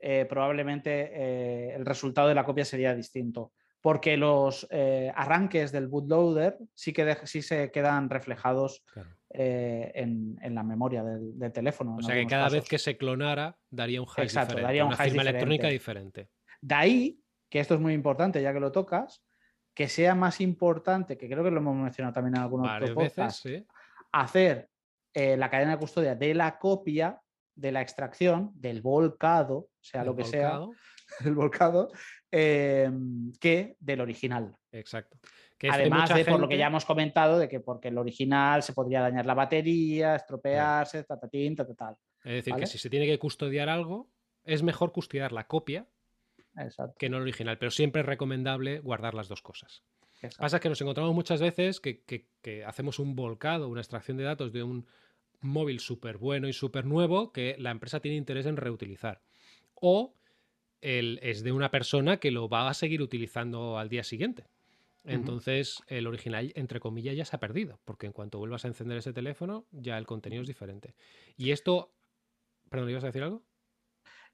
eh, probablemente eh, el resultado de la copia sería distinto. Porque los eh, arranques del bootloader sí que sí se quedan reflejados Claro. en, en la memoria del, del teléfono. O sea que cada vez que se clonara daría un hash Exacto, diferente, daría un una hash firma electrónica diferente. diferente. De ahí, que esto es muy importante ya que lo tocas, que sea más importante, que creo que lo hemos mencionado también en algunos Varias veces, sí. hacer la cadena de custodia de la copia, de la extracción, del volcado, sea lo que Volcado. sea, <laughs> el volcado, eh, que del original. Exacto. Que Además de por lo que ya hemos comentado, de que porque el original se podría dañar la batería, estropearse, tatatín, tal. Es decir, ¿vale? que si se tiene que custodiar algo, es mejor custodiar la copia Exacto. que no el original, pero siempre es recomendable guardar las dos cosas. exacto. Pasa que nos encontramos muchas veces que, que- que hacemos un volcado, una extracción de datos de un móvil súper bueno y súper nuevo que la empresa tiene interés en reutilizar. O el, es de una persona que lo va a seguir utilizando al día siguiente. Entonces, el original, entre comillas, ya se ha perdido, porque en cuanto vuelvas a encender ese teléfono, ya el contenido es diferente. Y esto. Perdón, ¿ibas a decir algo?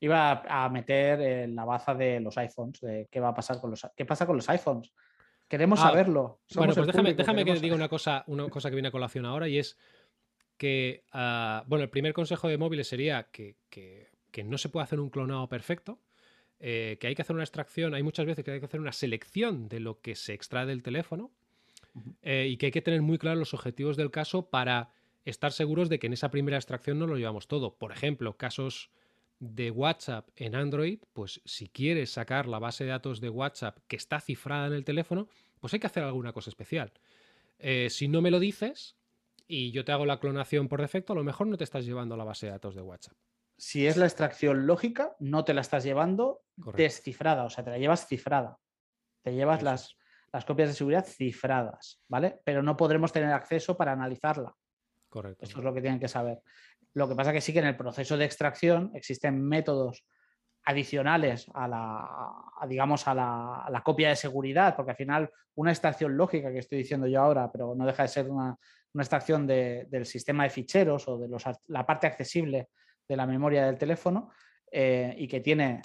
Iba a meter en la baza de los iPhones, de qué va a pasar con los qué pasa con los iPhones. Queremos Ah, saberlo. Bueno, pues déjame, público, déjame que diga una cosa, una cosa que viene a colación ahora y es que, ah, bueno, el primer consejo de móviles sería que, que- que no se puede hacer un clonado perfecto, eh, que hay que hacer una extracción, hay muchas veces que hay que hacer una selección de lo que se extrae del teléfono eh, y que hay que tener muy claros los objetivos del caso para estar seguros de que en esa primera extracción no lo llevamos todo. Por ejemplo, casos de WhatsApp en Android, pues si quieres sacar la base de datos de WhatsApp que está cifrada en el teléfono, pues hay que hacer alguna cosa especial. Eh, si no me lo dices y yo te hago la clonación por defecto, a lo mejor no te estás llevando la base de datos de WhatsApp. Si es la extracción lógica, no te la estás llevando Correcto. descifrada, o sea, te la llevas cifrada. Te llevas Eso las, las copias de seguridad cifradas, ¿vale? Pero no podremos tener acceso para analizarla. Correcto. Esto es lo que tienen que saber. Lo que pasa que sí que en el proceso de extracción existen métodos adicionales a la, a, digamos, a la, a la copia de seguridad, porque al final una extracción lógica que estoy diciendo yo ahora, pero no deja de ser una, una extracción de- del sistema de ficheros o de los, la parte accesible de la memoria del teléfono eh, y que tiene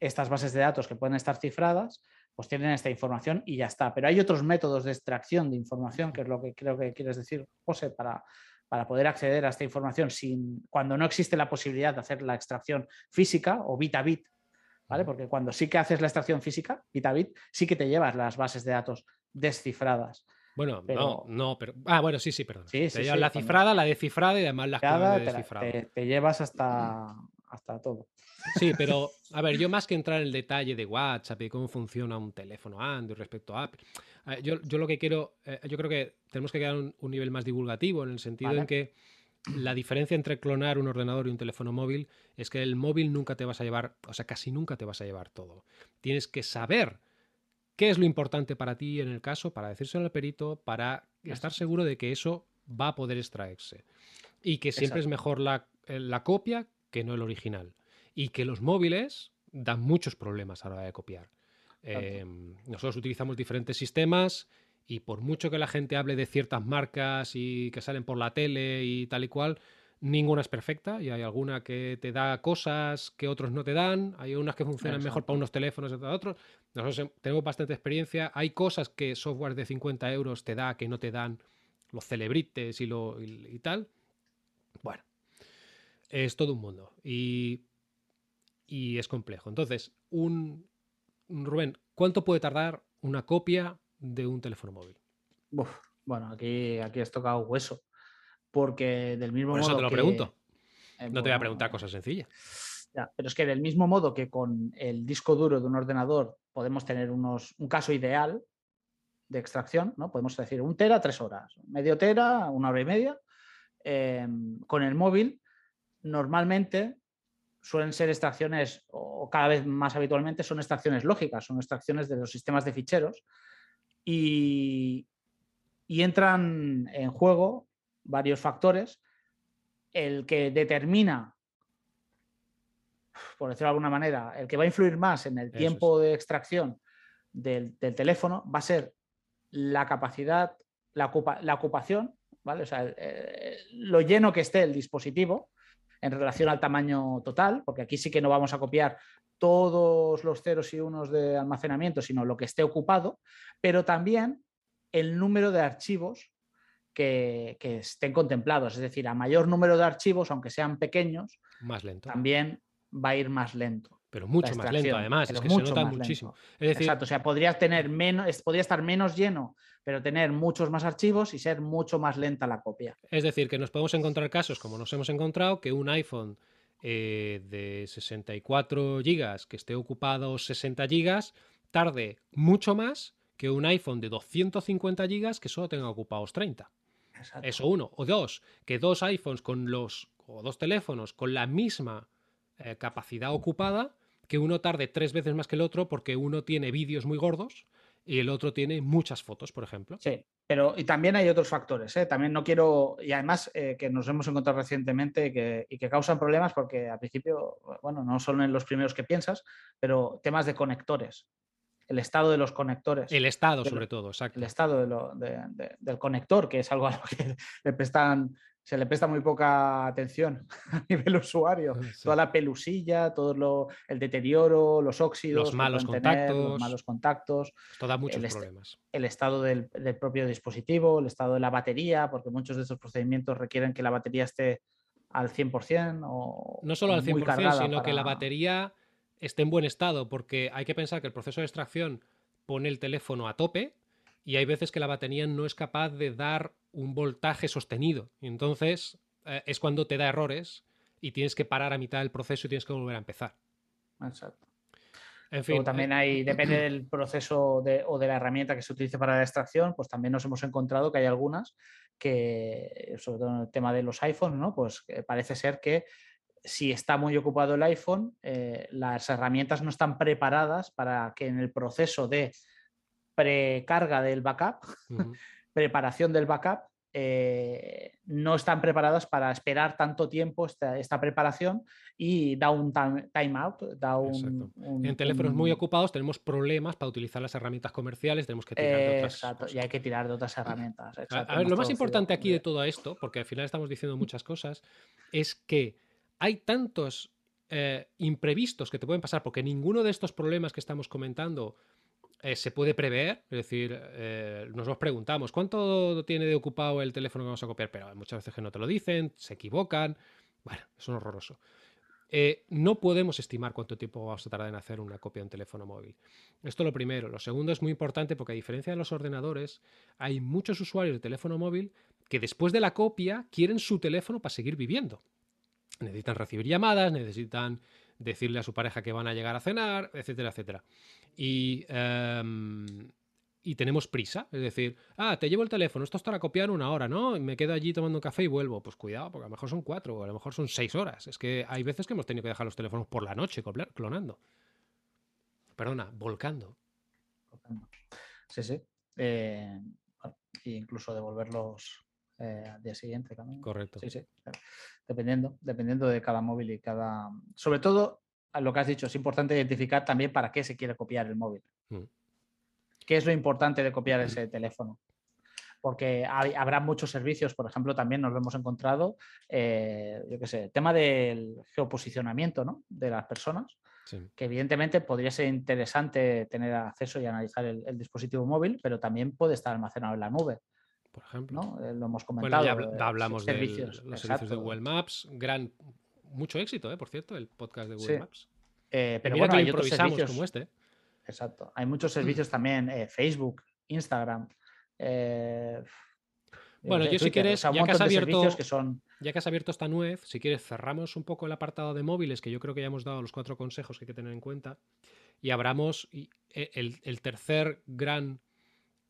estas bases de datos que pueden estar cifradas, pues tienen esta información y ya está. Pero hay otros métodos de extracción de información, que es lo que creo que quieres decir, José, para, para poder acceder a esta información sin, cuando no existe la posibilidad de hacer la extracción física o bit a bit, ¿vale? Porque cuando sí que haces la extracción física, bit a bit, sí que te llevas las bases de datos descifradas. Bueno, pero- no, no, pero. Ah, bueno, sí, sí, perdón. Sí, Te sí, llevas sí, la cifrada, la descifrada y además las claves de te, la- descifrado. te- te llevas hasta, <laughs> hasta todo. Sí, <laughs> pero a ver, yo más que entrar en el detalle de WhatsApp y cómo funciona un teléfono Android respecto a Apple, eh, yo, yo lo que quiero, eh, yo creo que tenemos que quedar un, un nivel más divulgativo en el sentido Vale. en que la diferencia entre clonar un ordenador y un teléfono móvil es que el móvil nunca te vas a llevar, o sea, casi nunca te vas a llevar todo. Tienes que saber qué es lo importante para ti en el caso, para decírselo al perito, para estar seguro de que eso va a poder extraerse. Y que siempre es mejor la, eh, la copia que no el original. Y que los móviles dan muchos problemas a la hora de copiar. Eh, nosotros utilizamos diferentes sistemas y por mucho que la gente hable de ciertas marcas y que salen por la tele y tal y cual, ninguna es perfecta y hay alguna que te da cosas que otros no te dan, hay unas que funcionan mejor para unos teléfonos que para otros. Nosotros tenemos bastante experiencia, hay cosas que software de 50 euros te da que no te dan los celebrites y, lo, y, y tal. Bueno, es todo un mundo y, y es complejo. Entonces, un, Rubén, ¿cuánto puede tardar una copia de un teléfono móvil? Uf, bueno, aquí, aquí has tocado hueso. Porque del mismo Por eso modo te lo que- pregunto. eh, No te voy a preguntar cosas sencillas. Ya, pero es que del mismo modo que con el disco duro de un ordenador podemos tener unos, un caso ideal de extracción, ¿no? Podemos decir un tera, tres horas, medio tera, una hora y media. em, con el móvil, normalmente suelen ser extracciones, o cada vez más habitualmente son extracciones lógicas, son extracciones de los sistemas de ficheros y, y entran en juego varios factores. El que determina, por decirlo de alguna manera, el que va a influir más en el tiempo de extracción del, teléfono va a ser la capacidad, la, la ocupación, ¿vale? O sea, lo lleno que esté el dispositivo en relación al tamaño total, porque aquí sí que no vamos a copiar todos los ceros y unos de almacenamiento, sino lo que esté ocupado, pero también el número de archivos que, estén contemplados. Es decir, a mayor número de archivos, aunque sean pequeños, más lento. también va a ir más lento. Pero mucho más lento, además, es que se nota muchísimo. Es decir, Exacto, o sea, podría, tener menos, podría estar menos lleno, pero tener muchos más archivos y ser mucho más lenta la copia. Es decir, que nos podemos encontrar casos, como nos hemos encontrado, que un iPhone eh, de 64 GB que esté ocupado 60 GB tarde mucho más que un iPhone de 250 GB que solo tenga ocupados 30. Eso uno. O dos, que dos iPhones con los, o dos teléfonos con la misma eh, capacidad ocupada, que uno tarde tres veces más que el otro porque uno tiene vídeos muy gordos y el otro tiene muchas fotos, por ejemplo. Sí, pero y también hay otros factores. ¿eh? También no quiero, y además eh, que nos hemos encontrado recientemente que, y que causan problemas porque al principio, bueno, no son en los primeros que piensas, pero temas de conectores el estado de los conectores. El estado, sobre todo, exacto. El estado del conector, que es algo a lo que <laughs> le prestan, se le presta muy poca atención <laughs> a nivel usuario. Toda la pelusilla, todo lo, el deterioro, los óxidos, los malos contactos. los malos contactos. Esto da muchos problemas. El estado del, propio dispositivo, el estado de la batería, porque muchos de estos procedimientos requieren que la batería esté al 100% o no solo al 100%, sino que la batería esté en buen estado, porque hay que pensar que el proceso de extracción pone el teléfono a tope y hay veces que la batería no es capaz de dar un voltaje sostenido. Y entonces eh, es cuando te da errores y tienes que parar a mitad del proceso y tienes que volver a empezar. Exacto. En fin, también eh, hay, depende <clears throat> del proceso o de la herramienta que se utilice para la extracción, pues también nos hemos encontrado que hay algunas que, sobre todo en el tema de los iPhones, ¿no? Pues parece ser que si está muy ocupado el iPhone, eh, las herramientas no están preparadas para que en el proceso de precarga del backup, preparación del backup, eh, no están preparadas para esperar tanto tiempo esta, preparación y da un timeout. da un, En teléfonos muy ocupados tenemos problemas para utilizar las herramientas comerciales, tenemos que tirar de otras. Exacto, y hay que tirar de otras herramientas. a, ver, lo más importante aquí de todo esto, porque al final estamos diciendo muchas cosas, es que hay tantos eh, imprevistos que te pueden pasar, porque ninguno de estos problemas que estamos comentando eh, se puede prever. Es decir, eh, nos los preguntamos, ¿cuánto tiene de ocupado el teléfono que vamos a copiar? Pero muchas veces que no te lo dicen, se equivocan. Bueno, <laughs> es un horroroso. no podemos estimar cuánto tiempo vamos a tardar en hacer una copia de un teléfono móvil. Esto es lo primero. Lo segundo es muy importante porque a diferencia de los ordenadores, hay muchos usuarios de teléfono móvil que después de la copia quieren su teléfono para seguir viviendo necesitan recibir llamadas, necesitan decirle a su pareja que van a llegar a cenar, etcétera, etcétera. Y, em, y tenemos prisa, es decir, ah, te llevo el teléfono, esto es para copiar una hora, ¿no? me quedo allí tomando un café y vuelvo. Pues cuidado, porque a lo mejor son cuatro o a lo mejor son seis horas. Es que hay veces que hemos tenido que dejar los teléfonos por la noche clonando. Perdona, volcando. Sí, sí. Eh, incluso devolverlos eh, al día siguiente también. Correcto. Sí, sí. Dependiendo, dependiendo de cada móvil y cada. Sobre todo, lo que has dicho, es importante identificar también para qué se quiere copiar el móvil. Mm. ¿Qué es lo importante de copiar ese teléfono? Porque habrá muchos servicios, por ejemplo, también nos lo hemos encontrado, eh, yo qué sé, tema del geoposicionamiento ¿no? de las personas, que evidentemente podría ser interesante tener acceso y analizar el dispositivo móvil, pero también puede estar almacenado en la nube por ejemplo. ¿no? Eh, lo hemos comentado. Bueno, ya, hablamos de los servicios de Google Maps. Gran, mucho éxito, ¿eh? por cierto, el podcast de Google Maps. Eh, pero bueno, hay otros servicios como este. Exacto. Hay muchos servicios <clears throat> también, Facebook, Instagram. bueno, yo si quieres, ya, que has abierto, que son... ya que has abierto esta nuez, si quieres cerramos un poco el apartado de móviles, que yo creo que ya hemos dado los cuatro consejos que hay que tener en cuenta, y abramos el tercer gran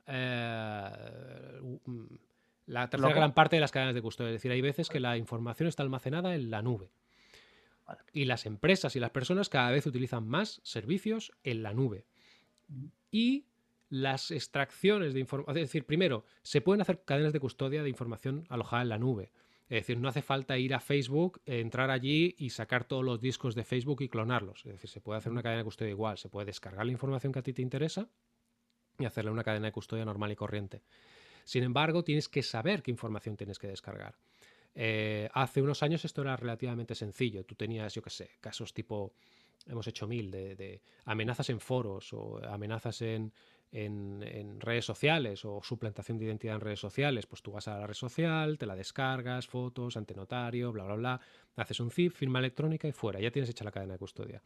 eh, La tercera gran parte de las cadenas de custodia. Es decir, hay veces que la información está almacenada en la nube. Y las empresas y las personas cada vez utilizan más servicios en la nube. Y las extracciones de información, es decir, primero, se pueden hacer cadenas de custodia de información alojada en la nube. Es decir, no hace falta ir a Facebook, entrar allí y sacar todos los discos de Facebook y clonarlos. Es decir, se puede hacer una cadena de custodia igual. Se puede descargar la información que a ti te interesa y hacerle una cadena de custodia normal y corriente. Sin embargo, tienes que saber qué información tienes que descargar. Eh, hace unos años esto era relativamente sencillo. Tú tenías, yo qué sé, casos tipo, hemos hecho mil, de, amenazas en foros o amenazas en, redes sociales o suplantación de identidad en redes sociales. Pues tú vas a la red social, te la descargas, fotos, ante notario, bla, bla, bla, haces un zip, firma electrónica y fuera. Ya tienes hecha la cadena de custodia.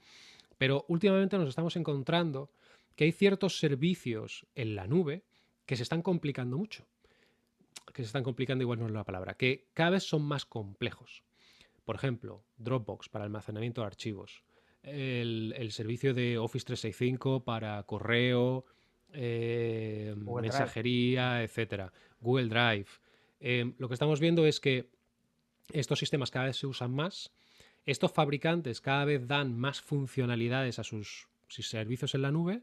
Pero últimamente nos estamos encontrando que hay ciertos servicios en la nube que se están complicando mucho que se están complicando, igual no es la palabra, que cada vez son más complejos. Por ejemplo, Dropbox para almacenamiento de archivos, el, servicio de Office 365 para correo, eh, mensajería, etcétera, Google Drive. Eh, lo que estamos viendo es que estos sistemas cada vez se usan más, estos fabricantes cada vez dan más funcionalidades a sus servicios en la nube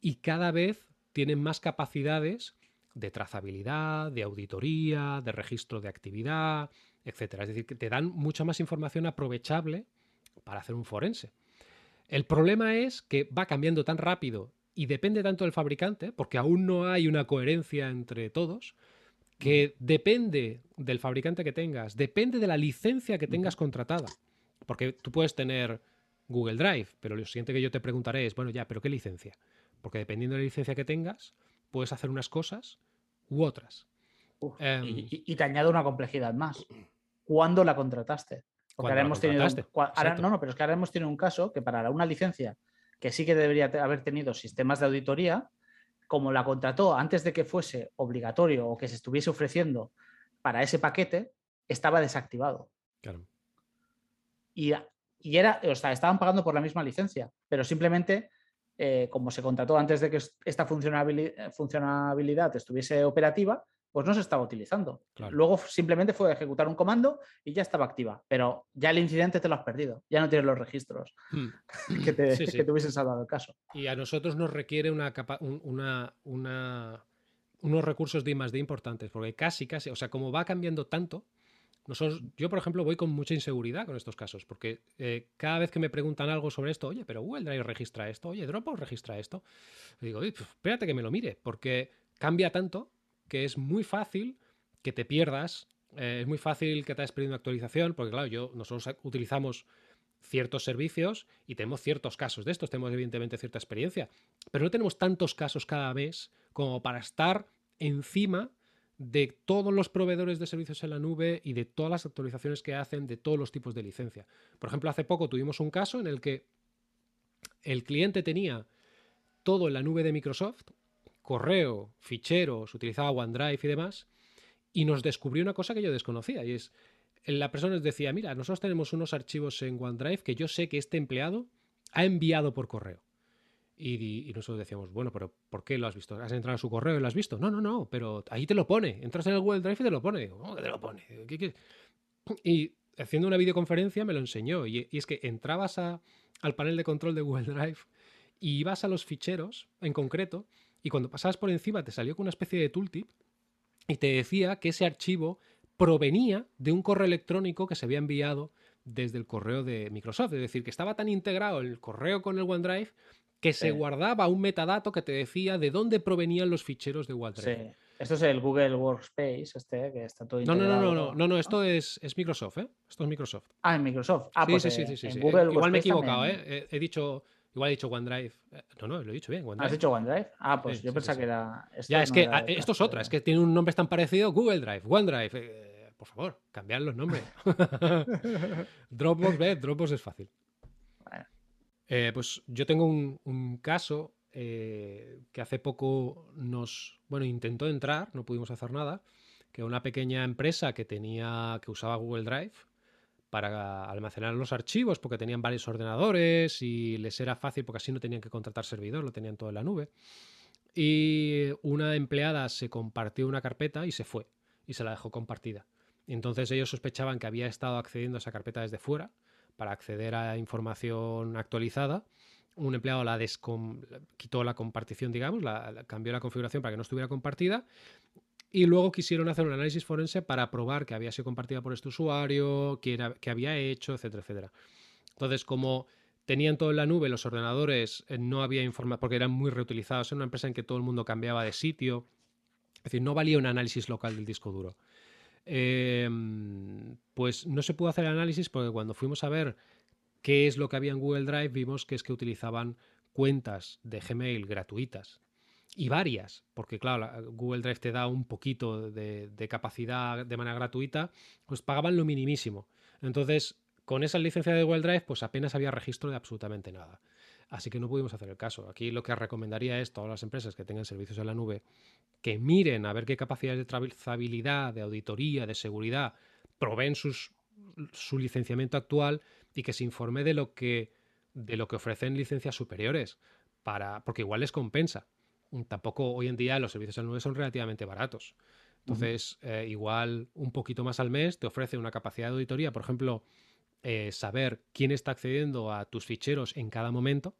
y cada vez tienen más capacidades de trazabilidad, de auditoría, de registro de actividad, etcétera. Es decir, que te dan mucha más información aprovechable para hacer un forense. El problema es que va cambiando tan rápido y depende tanto del fabricante, porque aún no hay una coherencia entre todos, que depende del fabricante que tengas, depende de la licencia que tengas contratada. Porque tú puedes tener Google Drive, pero lo siguiente que yo te preguntaré es, bueno, ya, pero ¿qué licencia? Porque dependiendo de la licencia que tengas, puedes hacer unas cosas u otras. Em, y, te añado una complejidad más. ¿Cuándo la contrataste? Porque ahora hemos tenido. no, no, pero es que ahora hemos tenido un caso que para una licencia que sí que debería haber tenido sistemas de auditoría, como la contrató antes de que fuese obligatorio o que se estuviese ofreciendo para ese paquete, estaba desactivado. Claro. Y, y era, o sea, estaban pagando por la misma licencia, pero simplemente eh, como se contrató antes de que esta funcionabilidad, estuviese operativa, pues no se estaba utilizando. Luego simplemente fue ejecutar un comando y ya estaba activa, pero ya el incidente te lo has perdido, ya no tienes los registros hmm. <laughs> que, te, hubiesen salvado el caso. Y a nosotros nos requiere una, una, una, unos recursos de I más importantes, porque casi, casi, o sea, como va cambiando tanto, yo, por ejemplo, voy con mucha inseguridad con estos casos, porque eh, cada vez que me preguntan algo sobre esto, oye, pero Google Drive registra esto, oye, Dropbox registra esto, digo, pues, espérate que me lo mire, porque cambia tanto que es muy fácil que te pierdas, eh, es muy fácil que te hayas perdido actualización, porque claro, yo, nosotros utilizamos ciertos servicios y tenemos ciertos casos de estos, tenemos evidentemente cierta experiencia, pero no tenemos tantos casos cada mes como para estar encima de todos los proveedores de servicios en la nube y de todas las actualizaciones que hacen de todos los tipos de licencia. Por ejemplo, hace poco tuvimos un caso en el que el cliente tenía todo en la nube de Microsoft, correo, ficheros, utilizaba OneDrive y demás, y nos descubrió una cosa que yo desconocía, y es, la persona nos decía, mira, nosotros tenemos unos archivos en OneDrive que yo sé que este empleado ha enviado por correo. Y, nosotros decíamos, bueno, pero ¿por qué lo has visto? ¿Has entrado a su correo y lo has visto? No, no, no, pero ahí te lo pone. Entras en el Google Drive y te lo pone. ¿Cómo te lo pone? y haciendo una videoconferencia me lo enseñó. Y, es que entrabas al panel de control de Google Drive y ibas a los ficheros en concreto y cuando pasabas por encima te salió con una especie de tooltip y te decía que ese archivo provenía de un correo electrónico que se había enviado desde el correo de Microsoft. Es decir, que estaba tan integrado el correo con el OneDrive que se guardaba un metadato que te decía de dónde provenían los ficheros de OneDrive. Sí. Esto es el Google Workspace, este, que está todo no, no, no, no, no, no, esto es, es, Microsoft, ¿eh? Esto es Microsoft. Ah, en Microsoft. Ah, sí, pues sí, sí, sí, sí, Igual me he equivocado, ¿eh? He, dicho, igual he dicho OneDrive. No, no, lo he dicho bien, OneDrive. ¿Has dicho OneDrive? Ah, pues yo pensaba que era... ya, es que esto es otra, es que tiene un nombre tan parecido, Google Drive, OneDrive. Eh, por favor, cambiar los nombres. <laughs> <laughs> Dropbox, ve, Dropbox es fácil. Eh, pues yo tengo un, caso eh, que hace poco nos, bueno, intentó entrar, no pudimos hacer nada, que una pequeña empresa que tenía, que usaba Google Drive para almacenar los archivos porque tenían varios ordenadores y les era fácil porque así no tenían que contratar servidor, lo tenían todo en la nube. Y una empleada se compartió una carpeta y se fue. y se la dejó compartida. Entonces ellos sospechaban que había estado accediendo a esa carpeta desde fuera para acceder a información actualizada. Un empleado la quitó la compartición, digamos, la, cambió la configuración para que no estuviera compartida y luego quisieron hacer un análisis forense para probar que había sido compartida por este usuario, que, era, que había hecho, etcétera, etcétera. Entonces, como tenían todo en la nube, los ordenadores eh, no había información, porque eran muy reutilizados, era una empresa en que todo el mundo cambiaba de sitio, es decir, no valía un análisis local del disco duro. Em, pues no se pudo hacer el análisis porque cuando fuimos a ver qué es lo que había en Google Drive, vimos que es que utilizaban cuentas de Gmail gratuitas y varias, porque claro, Google Drive te da un poquito de, capacidad de manera gratuita, pues pagaban lo minimísimo. Entonces, con esa licencia de Google Drive, pues apenas había registro de absolutamente nada. Así que no pudimos hacer el caso. Aquí lo que recomendaría es todas las empresas que tengan servicios en la nube que miren a ver qué capacidades de trazabilidad, de auditoría, de seguridad proveen sus, su licenciamiento actual y que se informe de lo que, de lo que ofrecen licencias superiores, para, porque igual les compensa. Tampoco hoy en día los servicios en la nube son relativamente baratos. Entonces, eh, igual un poquito más al mes te ofrece una capacidad de auditoría, por ejemplo, eh, saber quién está accediendo a tus ficheros en cada momento,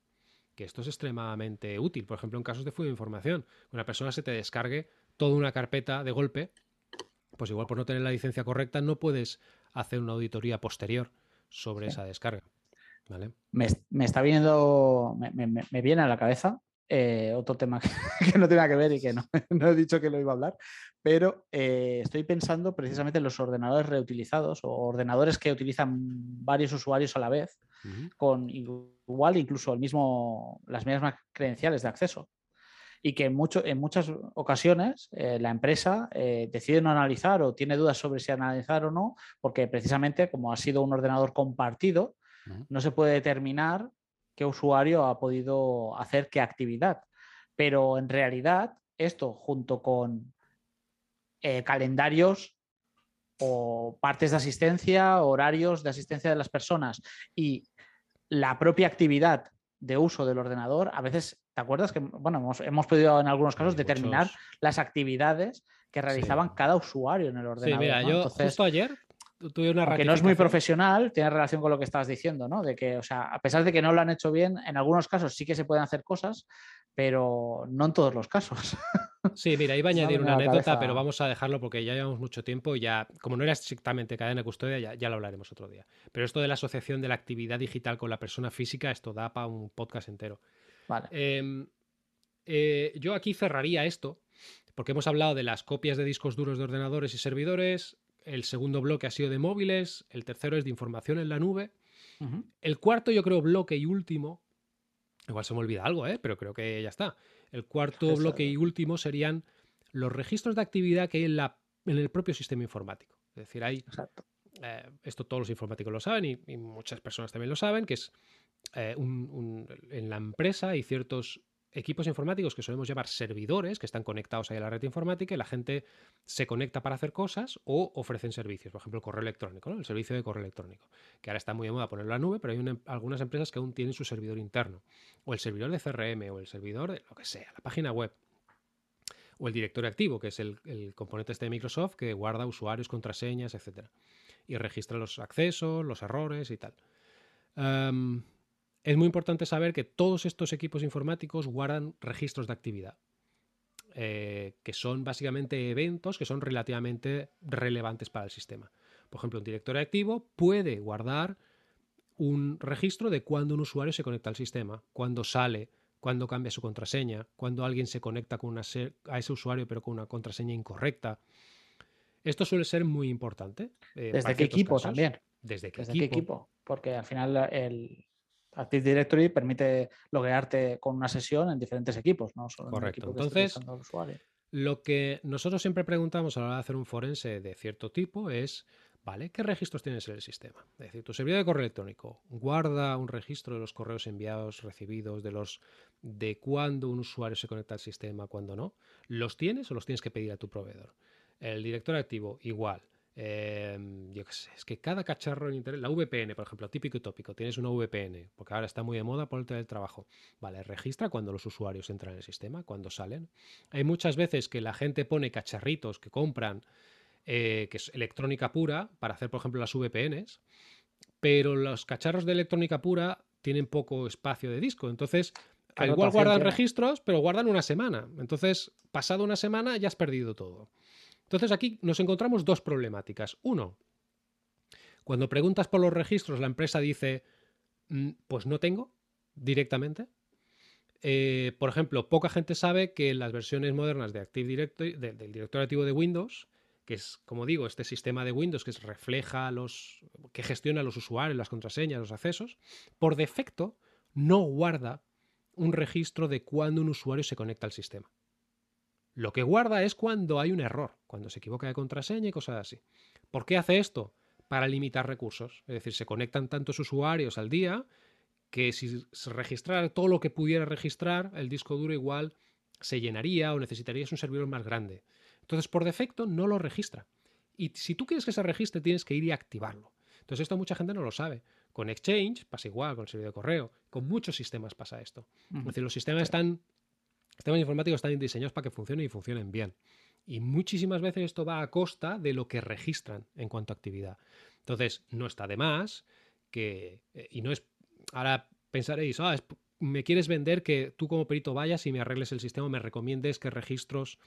que esto es extremadamente útil. Por ejemplo, en casos de fuga de información, una persona se te descargue toda una carpeta de golpe, pues igual por no tener la licencia correcta no puedes hacer una auditoría posterior sobre esa descarga. ¿vale? Me, está viendo, me, viene a la cabeza eh, otro tema <laughs> que, no tiene que ver y que <laughs> no, he dicho que lo iba a hablar, pero eh, estoy pensando precisamente en los ordenadores reutilizados o ordenadores que utilizan varios usuarios a la vez, con igual incluso el mismo, las mismas credenciales de acceso. Y que en, mucho, en muchas ocasiones eh, la empresa decide no analizar o tiene dudas sobre si analizar o no, porque precisamente como ha sido un ordenador compartido, no se puede determinar qué usuario ha podido hacer qué actividad. Pero en realidad, esto junto con eh, calendarios o partes de asistencia, horarios de asistencia de las personas y la propia actividad de uso del ordenador, a veces, ¿te acuerdas que bueno, hemos, podido en algunos casos determinar las actividades que realizaban cada usuario en el ordenador? Sí, mira, yo justo ayer que no es muy profesional, tiene relación con lo que estás diciendo, ¿no? De que, o sea, a pesar de que no lo han hecho bien, en algunos casos sí que se pueden hacer cosas, pero no en todos los casos. <laughs> Sí, mira, iba a añadir una anécdota, pero vamos a dejarlo porque ya llevamos mucho tiempo y ya, como no era estrictamente cadena de custodia, ya, lo hablaremos otro día. Pero esto de la asociación de la actividad digital con la persona física, esto da para un podcast entero. Vale. Em, eh, yo aquí cerraría esto, porque hemos hablado de las copias de discos duros de ordenadores y servidores, el segundo bloque ha sido de móviles, el tercero es de información en la nube. El cuarto, yo creo, bloque y último, igual se me olvida algo, ¿eh? pero creo que ya está. El cuarto bloque y último serían los registros de actividad que hay en, la, en el propio sistema informático. Es decir, hay... Eh, esto todos los informáticos lo saben y, muchas personas también lo saben, que es eh, en la empresa hay ciertos equipos informáticos que solemos llamar servidores, que están conectados ahí a la red informática y la gente se conecta para hacer cosas o ofrecen servicios, por ejemplo, el correo electrónico, el servicio de correo electrónico, que ahora está muy de moda ponerlo en la nube, pero hay algunas empresas que aún tienen su servidor interno, o el servidor de CRM, o el servidor de lo que sea, la página web, o el directorio activo, que es el, componente este de Microsoft que guarda usuarios, contraseñas, etc. Y registra los accesos, los errores y tal. Em, es muy importante saber que todos estos equipos informáticos guardan registros de actividad, eh, que son básicamente eventos que son relativamente relevantes para el sistema. Por ejemplo, un directorio activo puede guardar un registro de cuando un usuario se conecta al sistema, cuando sale, cuando cambia su contraseña, cuando alguien se conecta con a ese usuario pero con una contraseña incorrecta. Esto suele ser muy importante. Eh, ¿Desde qué equipo también? ¿Desde qué, qué equipo? Porque al final el, Active Directory permite loguearte con una sesión en diferentes equipos, no solo Correcto. Entonces, lo que nosotros siempre preguntamos a la hora de hacer un forense de cierto tipo es, ¿vale? ¿Qué registros tienes en el sistema? Es decir, tu servidor de correo electrónico guarda un registro de los correos enviados, recibidos, de los de cuándo un usuario se conecta al sistema, cuándo no. ¿Los tienes o los tienes que pedir a tu proveedor? El director activo, igual. Em, yo qué sé, es que cada cacharro en Internet, la VPN, por ejemplo, típico y tópico, tienes una VPN, porque ahora está muy de moda por el teletrabajo. Vale, registra cuando los usuarios entran en el sistema, cuando salen. Hay muchas veces que la gente pone cacharritos que compran eh, que es electrónica pura, para hacer, por ejemplo, las VPNs, pero los cacharros de electrónica pura tienen poco espacio de disco. Entonces, igual guardan registros, pero guardan una semana. Entonces, pasado una semana ya has perdido todo. Entonces, aquí nos encontramos dos problemáticas. Uno, cuando preguntas por los registros, la empresa dice, mm, pues no tengo directamente. Eh, por ejemplo, poca gente sabe que las versiones modernas de Active Directory, del directorio activo de Windows, que es, como digo, este sistema de Windows que refleja los. que gestiona los usuarios, las contraseñas, los accesos, por defecto no guarda un registro de cuando un usuario se conecta al sistema. Lo que guarda es cuando hay un error, cuando se equivoca de contraseña y cosas así. ¿Por qué hace esto? Para limitar recursos. Es decir, se conectan tantos usuarios al día que si se registrara todo lo que pudiera registrar, el disco duro igual se llenaría o necesitarías un servidor más grande. Entonces, por defecto, no lo registra. Y si tú quieres que se registre, tienes que ir y activarlo. Entonces, esto mucha gente no lo sabe. Con Exchange pasa igual, con el servidor de correo, con muchos sistemas pasa esto. Es decir, los sistemas están, sistemas informáticos están diseñados para que funcionen y funcionen bien. Y muchísimas veces esto va a costa de lo que registran en cuanto a actividad. Entonces, no está de más que, eh, y no es, ahora pensaréis, ah, me quieres vender que tú como perito vayas y me arregles el sistema, me recomiendes que registros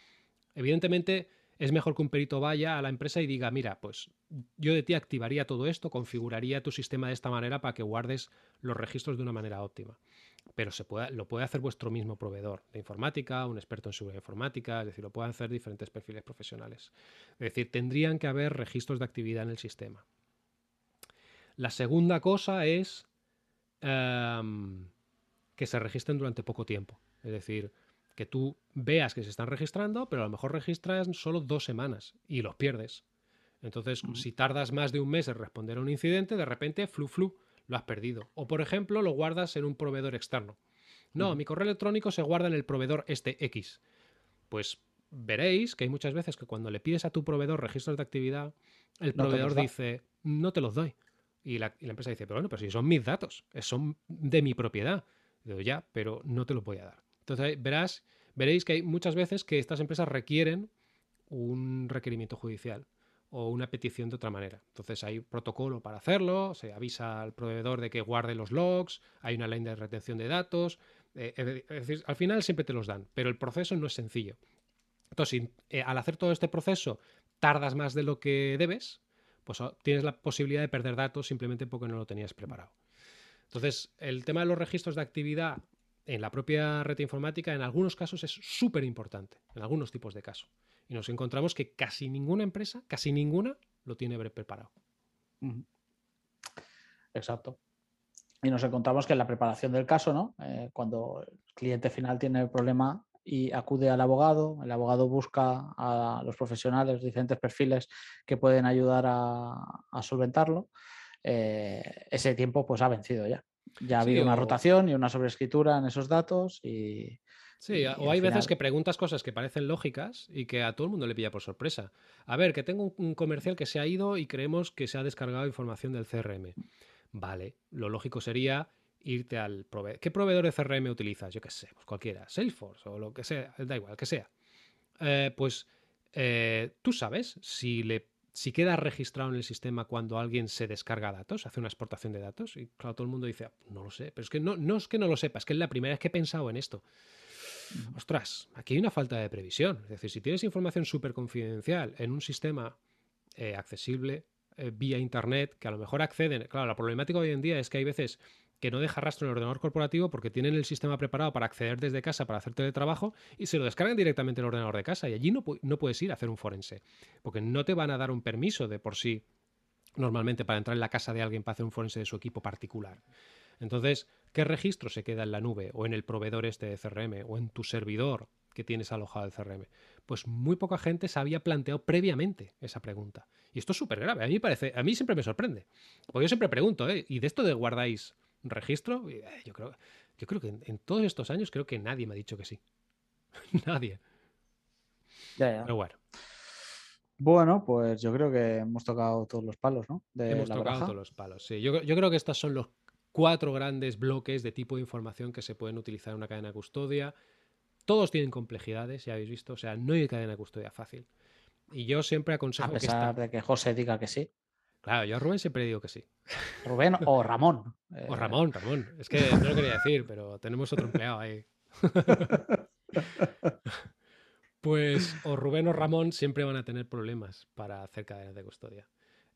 Evidentemente, es mejor que un perito vaya a la empresa y diga, mira, pues yo de ti activaría todo esto, configuraría tu sistema de esta manera para que guardes los registros de una manera óptima. Pero se puede, lo puede hacer vuestro mismo proveedor de informática, un experto en seguridad informática, es decir, lo pueden hacer diferentes perfiles profesionales. Es decir, tendrían que haber registros de actividad en el sistema. La segunda cosa es em, que se registren durante poco tiempo. Es decir, que tú veas que se están registrando, pero a lo mejor registras solo dos semanas y los pierdes. Entonces, si tardas más de un mes en responder a un incidente, de repente, flu, flu, lo has perdido. O, por ejemplo, lo guardas en un proveedor externo. No, mi correo electrónico se guarda en el proveedor este X. Pues veréis que hay muchas veces que cuando le pides a tu proveedor registros de actividad, el proveedor dice, no te los doy. Y la, empresa dice, pero bueno, pero si son mis datos, son de mi propiedad. digo, ya, pero no te los voy a dar. Entonces verás, veréis que hay muchas veces que estas empresas requieren un requerimiento judicial o una petición de otra manera. Entonces hay protocolo para hacerlo, se avisa al proveedor de que guarde los logs, hay una línea de retención de datos, eh, al final siempre te los dan, pero el proceso no es sencillo. Entonces, eh, al hacer todo este proceso tardas más de lo que debes, pues tienes la posibilidad de perder datos simplemente porque no lo tenías preparado. Entonces, el tema de los registros de actividad en la propia red informática en algunos casos es súper importante, en algunos tipos de casos. Y nos encontramos que casi ninguna empresa, casi ninguna, lo tiene preparado. Exacto. Y nos encontramos que en la preparación del caso, ¿no? Eh, cuando el cliente final tiene el problema y acude al abogado, el abogado busca a los profesionales, diferentes perfiles que pueden ayudar a, solventarlo, eh, ese tiempo pues ha vencido ya. Ya ha habido una rotación y una sobreescritura en esos datos y... Sí, o hay veces que preguntas cosas que parecen lógicas y que a todo el mundo le pilla por sorpresa. A ver, que tengo un comercial que se ha ido y creemos que se ha descargado información del CRM. Vale, lo lógico sería irte al proveedor. ¿Qué proveedor de CRM utilizas? Yo qué sé, pues cualquiera, Salesforce o lo que sea, da igual, que sea. Eh, pues eh, tú sabes si le si queda registrado en el sistema cuando alguien se descarga datos, hace una exportación de datos, y claro, todo el mundo dice, no lo sé, pero es que no, no es que no lo sepa, es que es la primera vez que he pensado en esto. Ostras, aquí hay una falta de previsión. Es decir, si tienes información súper confidencial en un sistema eh, accesible eh, vía Internet, que a lo mejor acceden, claro, la problemática hoy en día es que hay veces que no deja rastro en el ordenador corporativo porque tienen el sistema preparado para acceder desde casa para hacer teletrabajo y se lo descargan directamente en el ordenador de casa y allí no, no puedes ir a hacer un forense porque no te van a dar un permiso de por sí normalmente para entrar en la casa de alguien para hacer un forense de su equipo particular. Entonces, ¿qué registro se queda en la nube o en el proveedor este de CRM o en tu servidor que tienes alojado el CRM? Pues muy poca gente se había planteado previamente esa pregunta. Y esto es súper grave. A mí, parece, a mí siempre me sorprende. Porque yo siempre pregunto, ¿eh? ¿y de esto de guardáis registro, eh, yo creo, yo creo que en, todos estos años creo que nadie me ha dicho que sí. <laughs> nadie. Pero bueno. Bueno, pues yo creo que hemos tocado todos los palos, ¿no? hemos tocado todos los palos, sí. Yo, yo, creo que estos son los cuatro grandes bloques de tipo de información que se pueden utilizar en una cadena de custodia. Todos tienen complejidades, ya habéis visto, o sea, no hay cadena de custodia fácil. Y yo siempre aconsejo a pesar de que José diga que sí. Claro, yo a Rubén siempre digo que sí. Rubén o Ramón. O Ramón, Ramón. Es que no lo quería decir, pero tenemos otro empleado ahí. <laughs> pues o Rubén o Ramón siempre van a tener problemas para hacer cadenas de custodia.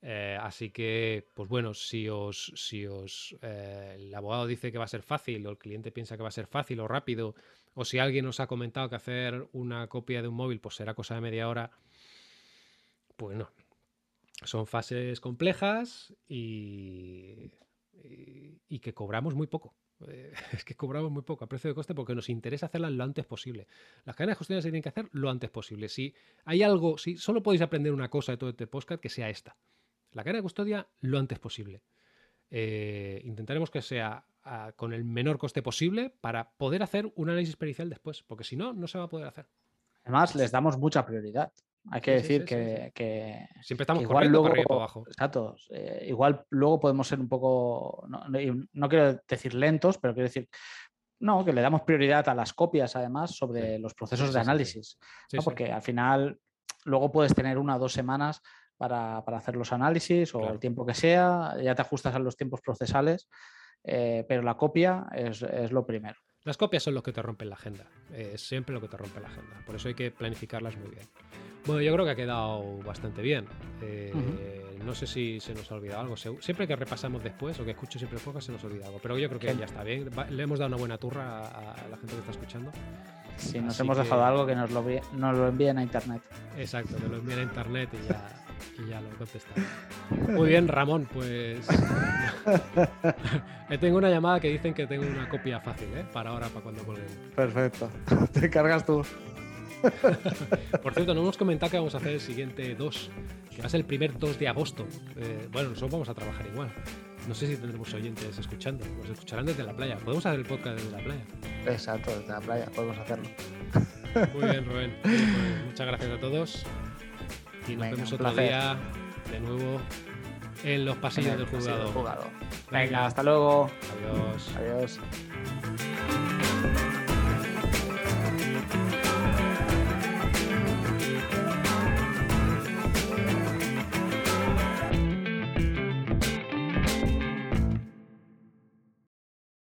Eh, así que, pues bueno, si os, si os eh, el abogado dice que va a ser fácil o el cliente piensa que va a ser fácil o rápido, o si alguien os ha comentado que hacer una copia de un móvil pues será cosa de media hora, pues no. Son fases complejas y, y, que cobramos muy poco. Eh, <laughs> es que cobramos muy poco a precio de coste porque nos interesa hacerlas lo antes posible. Las cadenas de custodia se tienen que hacer lo antes posible. Si hay algo, si solo podéis aprender una cosa de todo este podcast, que sea esta la cadena de custodia lo antes posible. Eh, intentaremos que sea ah, con el menor coste posible para poder hacer un análisis pericial después, porque si no, no se va a poder hacer. Además, les damos mucha prioridad. Hay que decir que, Siempre estamos corriendo luego, para abajo. Exacto. Eh, igual luego podemos ser un poco, no, quiero decir lentos, pero quiero decir no, que le damos prioridad a las copias, además, sobre los procesos de análisis. Porque al final, luego puedes tener una o dos semanas para, hacer los análisis o el tiempo que sea, ya te ajustas a los tiempos procesales, eh, pero la copia es, lo primero. Las copias son lo que te rompen la agenda, es siempre lo que te rompe la agenda, por eso hay que planificarlas muy bien. Bueno, yo creo que ha quedado bastante bien. Eh, no sé si se nos ha olvidado algo. Siempre que repasamos después o que escucho siempre poco se nos olvida algo. Pero yo creo que ya está bien. Le hemos dado una buena turra a la gente que está escuchando. Si nos hemos dejado algo, que nos lo, nos lo envíen a internet. Exacto, que lo envíen a internet y ya, y ya lo contestamos. Muy bien, Ramón, pues. <laughs> tengo una llamada que dicen que tengo una copia fácil, ¿eh? Para ahora, para cuando volvemos. Perfecto. <laughs> Te cargas tú. <laughs> Por cierto, no hemos comentado que vamos a hacer el siguiente 2, que va a ser el primer 2 de agosto. Eh, bueno, nosotros vamos a trabajar igual. No sé si tendremos oyentes escuchando. Nos escucharán desde la playa. Podemos hacer el podcast desde la playa. Exacto, desde la playa. Podemos hacerlo. Muy bien, Rubén. Pues muchas gracias a todos. Y nos vemos otro día de nuevo en los pasillos del juzgado. Venga, hasta luego. Adiós. Adiós.